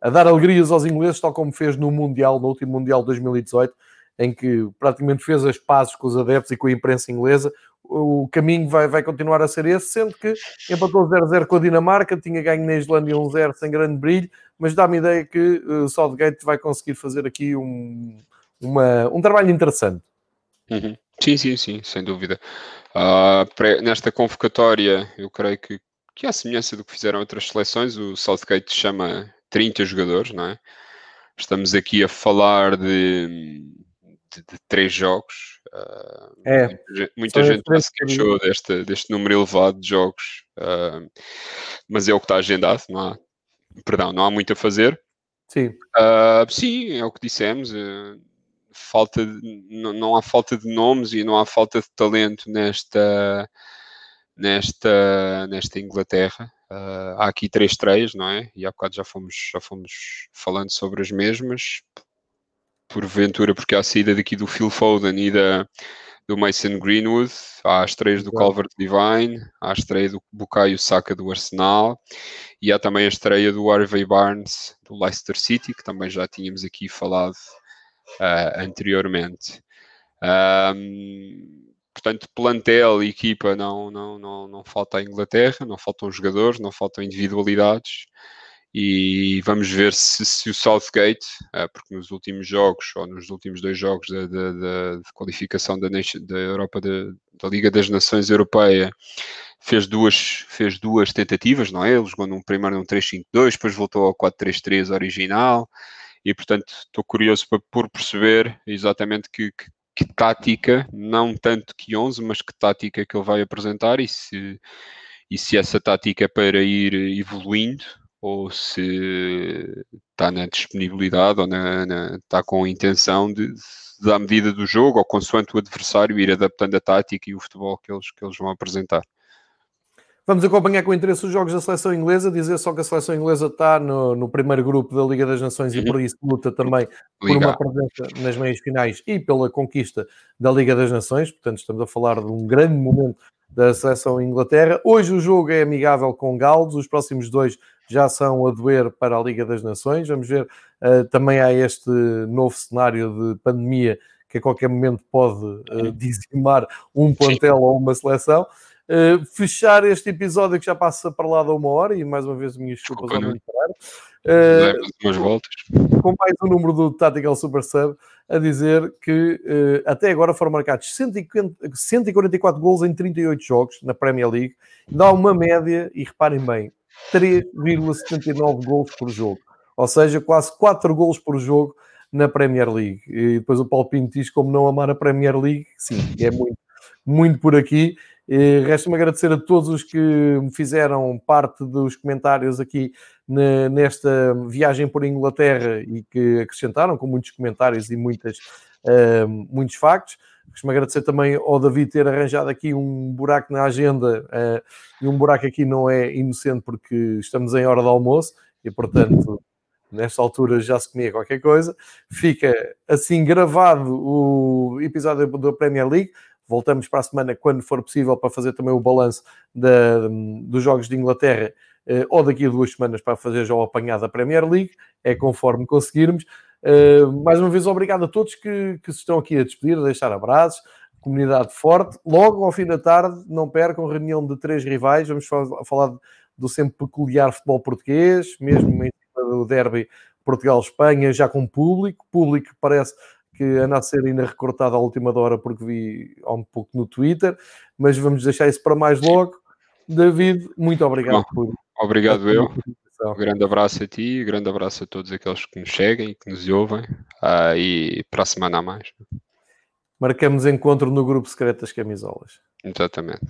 S1: a dar alegrias aos ingleses, tal como fez no Mundial, no último Mundial de 2018, em que praticamente fez as pazes com os adeptos e com a imprensa inglesa. O caminho vai, vai continuar a ser esse, sendo que empatou 0-0 com a Dinamarca, tinha ganho na Islândia 1-0 sem grande brilho, mas dá-me ideia que uh, Southgate vai conseguir fazer aqui um, uma, um trabalho interessante.
S2: Uhum. Sim, sim, sim, sem dúvida. Uh, nesta convocatória, eu creio que, que à semelhança do que fizeram outras seleções, o Southgate chama 30 jogadores, não é? Estamos aqui a falar de, de, de três jogos. Uh,
S1: é,
S2: muita, muita gente já se queixou deste, deste número elevado de jogos, uh, mas é o que está agendado, não há, perdão, não há muito a fazer.
S1: Sim.
S2: Uh, sim, é o que dissemos falta de, não, não há falta de nomes e não há falta de talento nesta nesta nesta Inglaterra. Uh, há aqui três estreias não é? E há bocado já fomos já fomos falando sobre as mesmas. Porventura porque há a saída daqui do Phil Foden e da do Mason Greenwood, há as três do Calvert Divine, há a estreia do Bukayo Saka do Arsenal e há também a estreia do Harvey Barnes do Leicester City, que também já tínhamos aqui falado uh, anteriormente. Um, portanto, plantel e equipa não, não, não, não falta a Inglaterra, não faltam jogadores, não faltam individualidades e vamos ver se, se o Southgate, uh, porque nos últimos jogos, ou nos últimos dois jogos da, da, da qualificação da, da Europa, de, da Liga das Nações Europeia, fez duas, fez duas tentativas, não é? Ele jogou num primeiro num 3-5-2, depois voltou ao 4-3-3 original, e portanto estou curioso para, por perceber exatamente que, que, que, tática, não tanto que 11, mas que tática que ele vai apresentar e se, e se essa tática é para ir evoluindo ou se está na disponibilidade ou na, na, está com a intenção de, à medida do jogo ou consoante o adversário, ir adaptando a tática e o futebol que eles, que eles vão apresentar.
S1: Vamos acompanhar com interesse os jogos da seleção inglesa, dizer só que a seleção inglesa está no, no primeiro grupo da Liga das Nações uhum. e por isso luta também por uma presença nas meias finais e pela conquista da Liga das Nações. Portanto, estamos a falar de um grande momento da seleção Inglaterra. Hoje o jogo é amigável com Gales, os próximos dois já são a doer para a Liga das Nações. Vamos ver, uh, também há este novo cenário de pandemia que a qualquer momento pode uh, dizimar um plantel ou uma seleção. Uh, fechar este episódio que já passa para lá de uma hora e mais uma vez minhas desculpas ao
S2: uh, voltas.
S1: com mais um número do Tactical Super Sub a dizer que uh, até agora foram marcados 140, 144 gols em 38 jogos na Premier League. Dá uma média, e reparem bem 3,79 gols por jogo. Ou seja, quase 4 gols por jogo na Premier League. E depois o Paulo Pinto diz como não amar a Premier League? Sim, é muito, muito por aqui Resta-me agradecer a todos os que fizeram parte dos comentários aqui nesta viagem por Inglaterra e que acrescentaram com muitos comentários e muitas, uh, muitos factos. Resta-me agradecer também ao David ter arranjado aqui um buraco na agenda uh, e um buraco aqui não é inocente porque estamos em hora de almoço e, portanto, nesta altura já se comia qualquer coisa. Fica assim gravado o episódio da Premier League. Voltamos para a semana, quando for possível, para fazer também o balanço dos jogos de Inglaterra, eh, ou daqui a duas semanas para fazer já o apanhado da Premier League, é conforme conseguirmos. Uh, mais uma vez, obrigado a todos que, que se estão aqui a despedir, a deixar abraços. Comunidade forte. Logo ao fim da tarde, não percam, reunião de três rivais. Vamos falar do sempre peculiar futebol português, mesmo em cima do derby Portugal-Espanha, já com público. Público que parece que anda a ser ainda recortado à última hora, porque vi há um pouco no Twitter. Mas vamos deixar isso para mais logo. David, muito obrigado
S2: Bom,
S1: por.
S2: Obrigado eu. Um grande abraço a ti, um grande abraço a todos aqueles que nos seguem, que nos ouvem uh, e para a semana a mais.
S1: Marcamos encontro no grupo secreto das camisolas.
S2: Exatamente.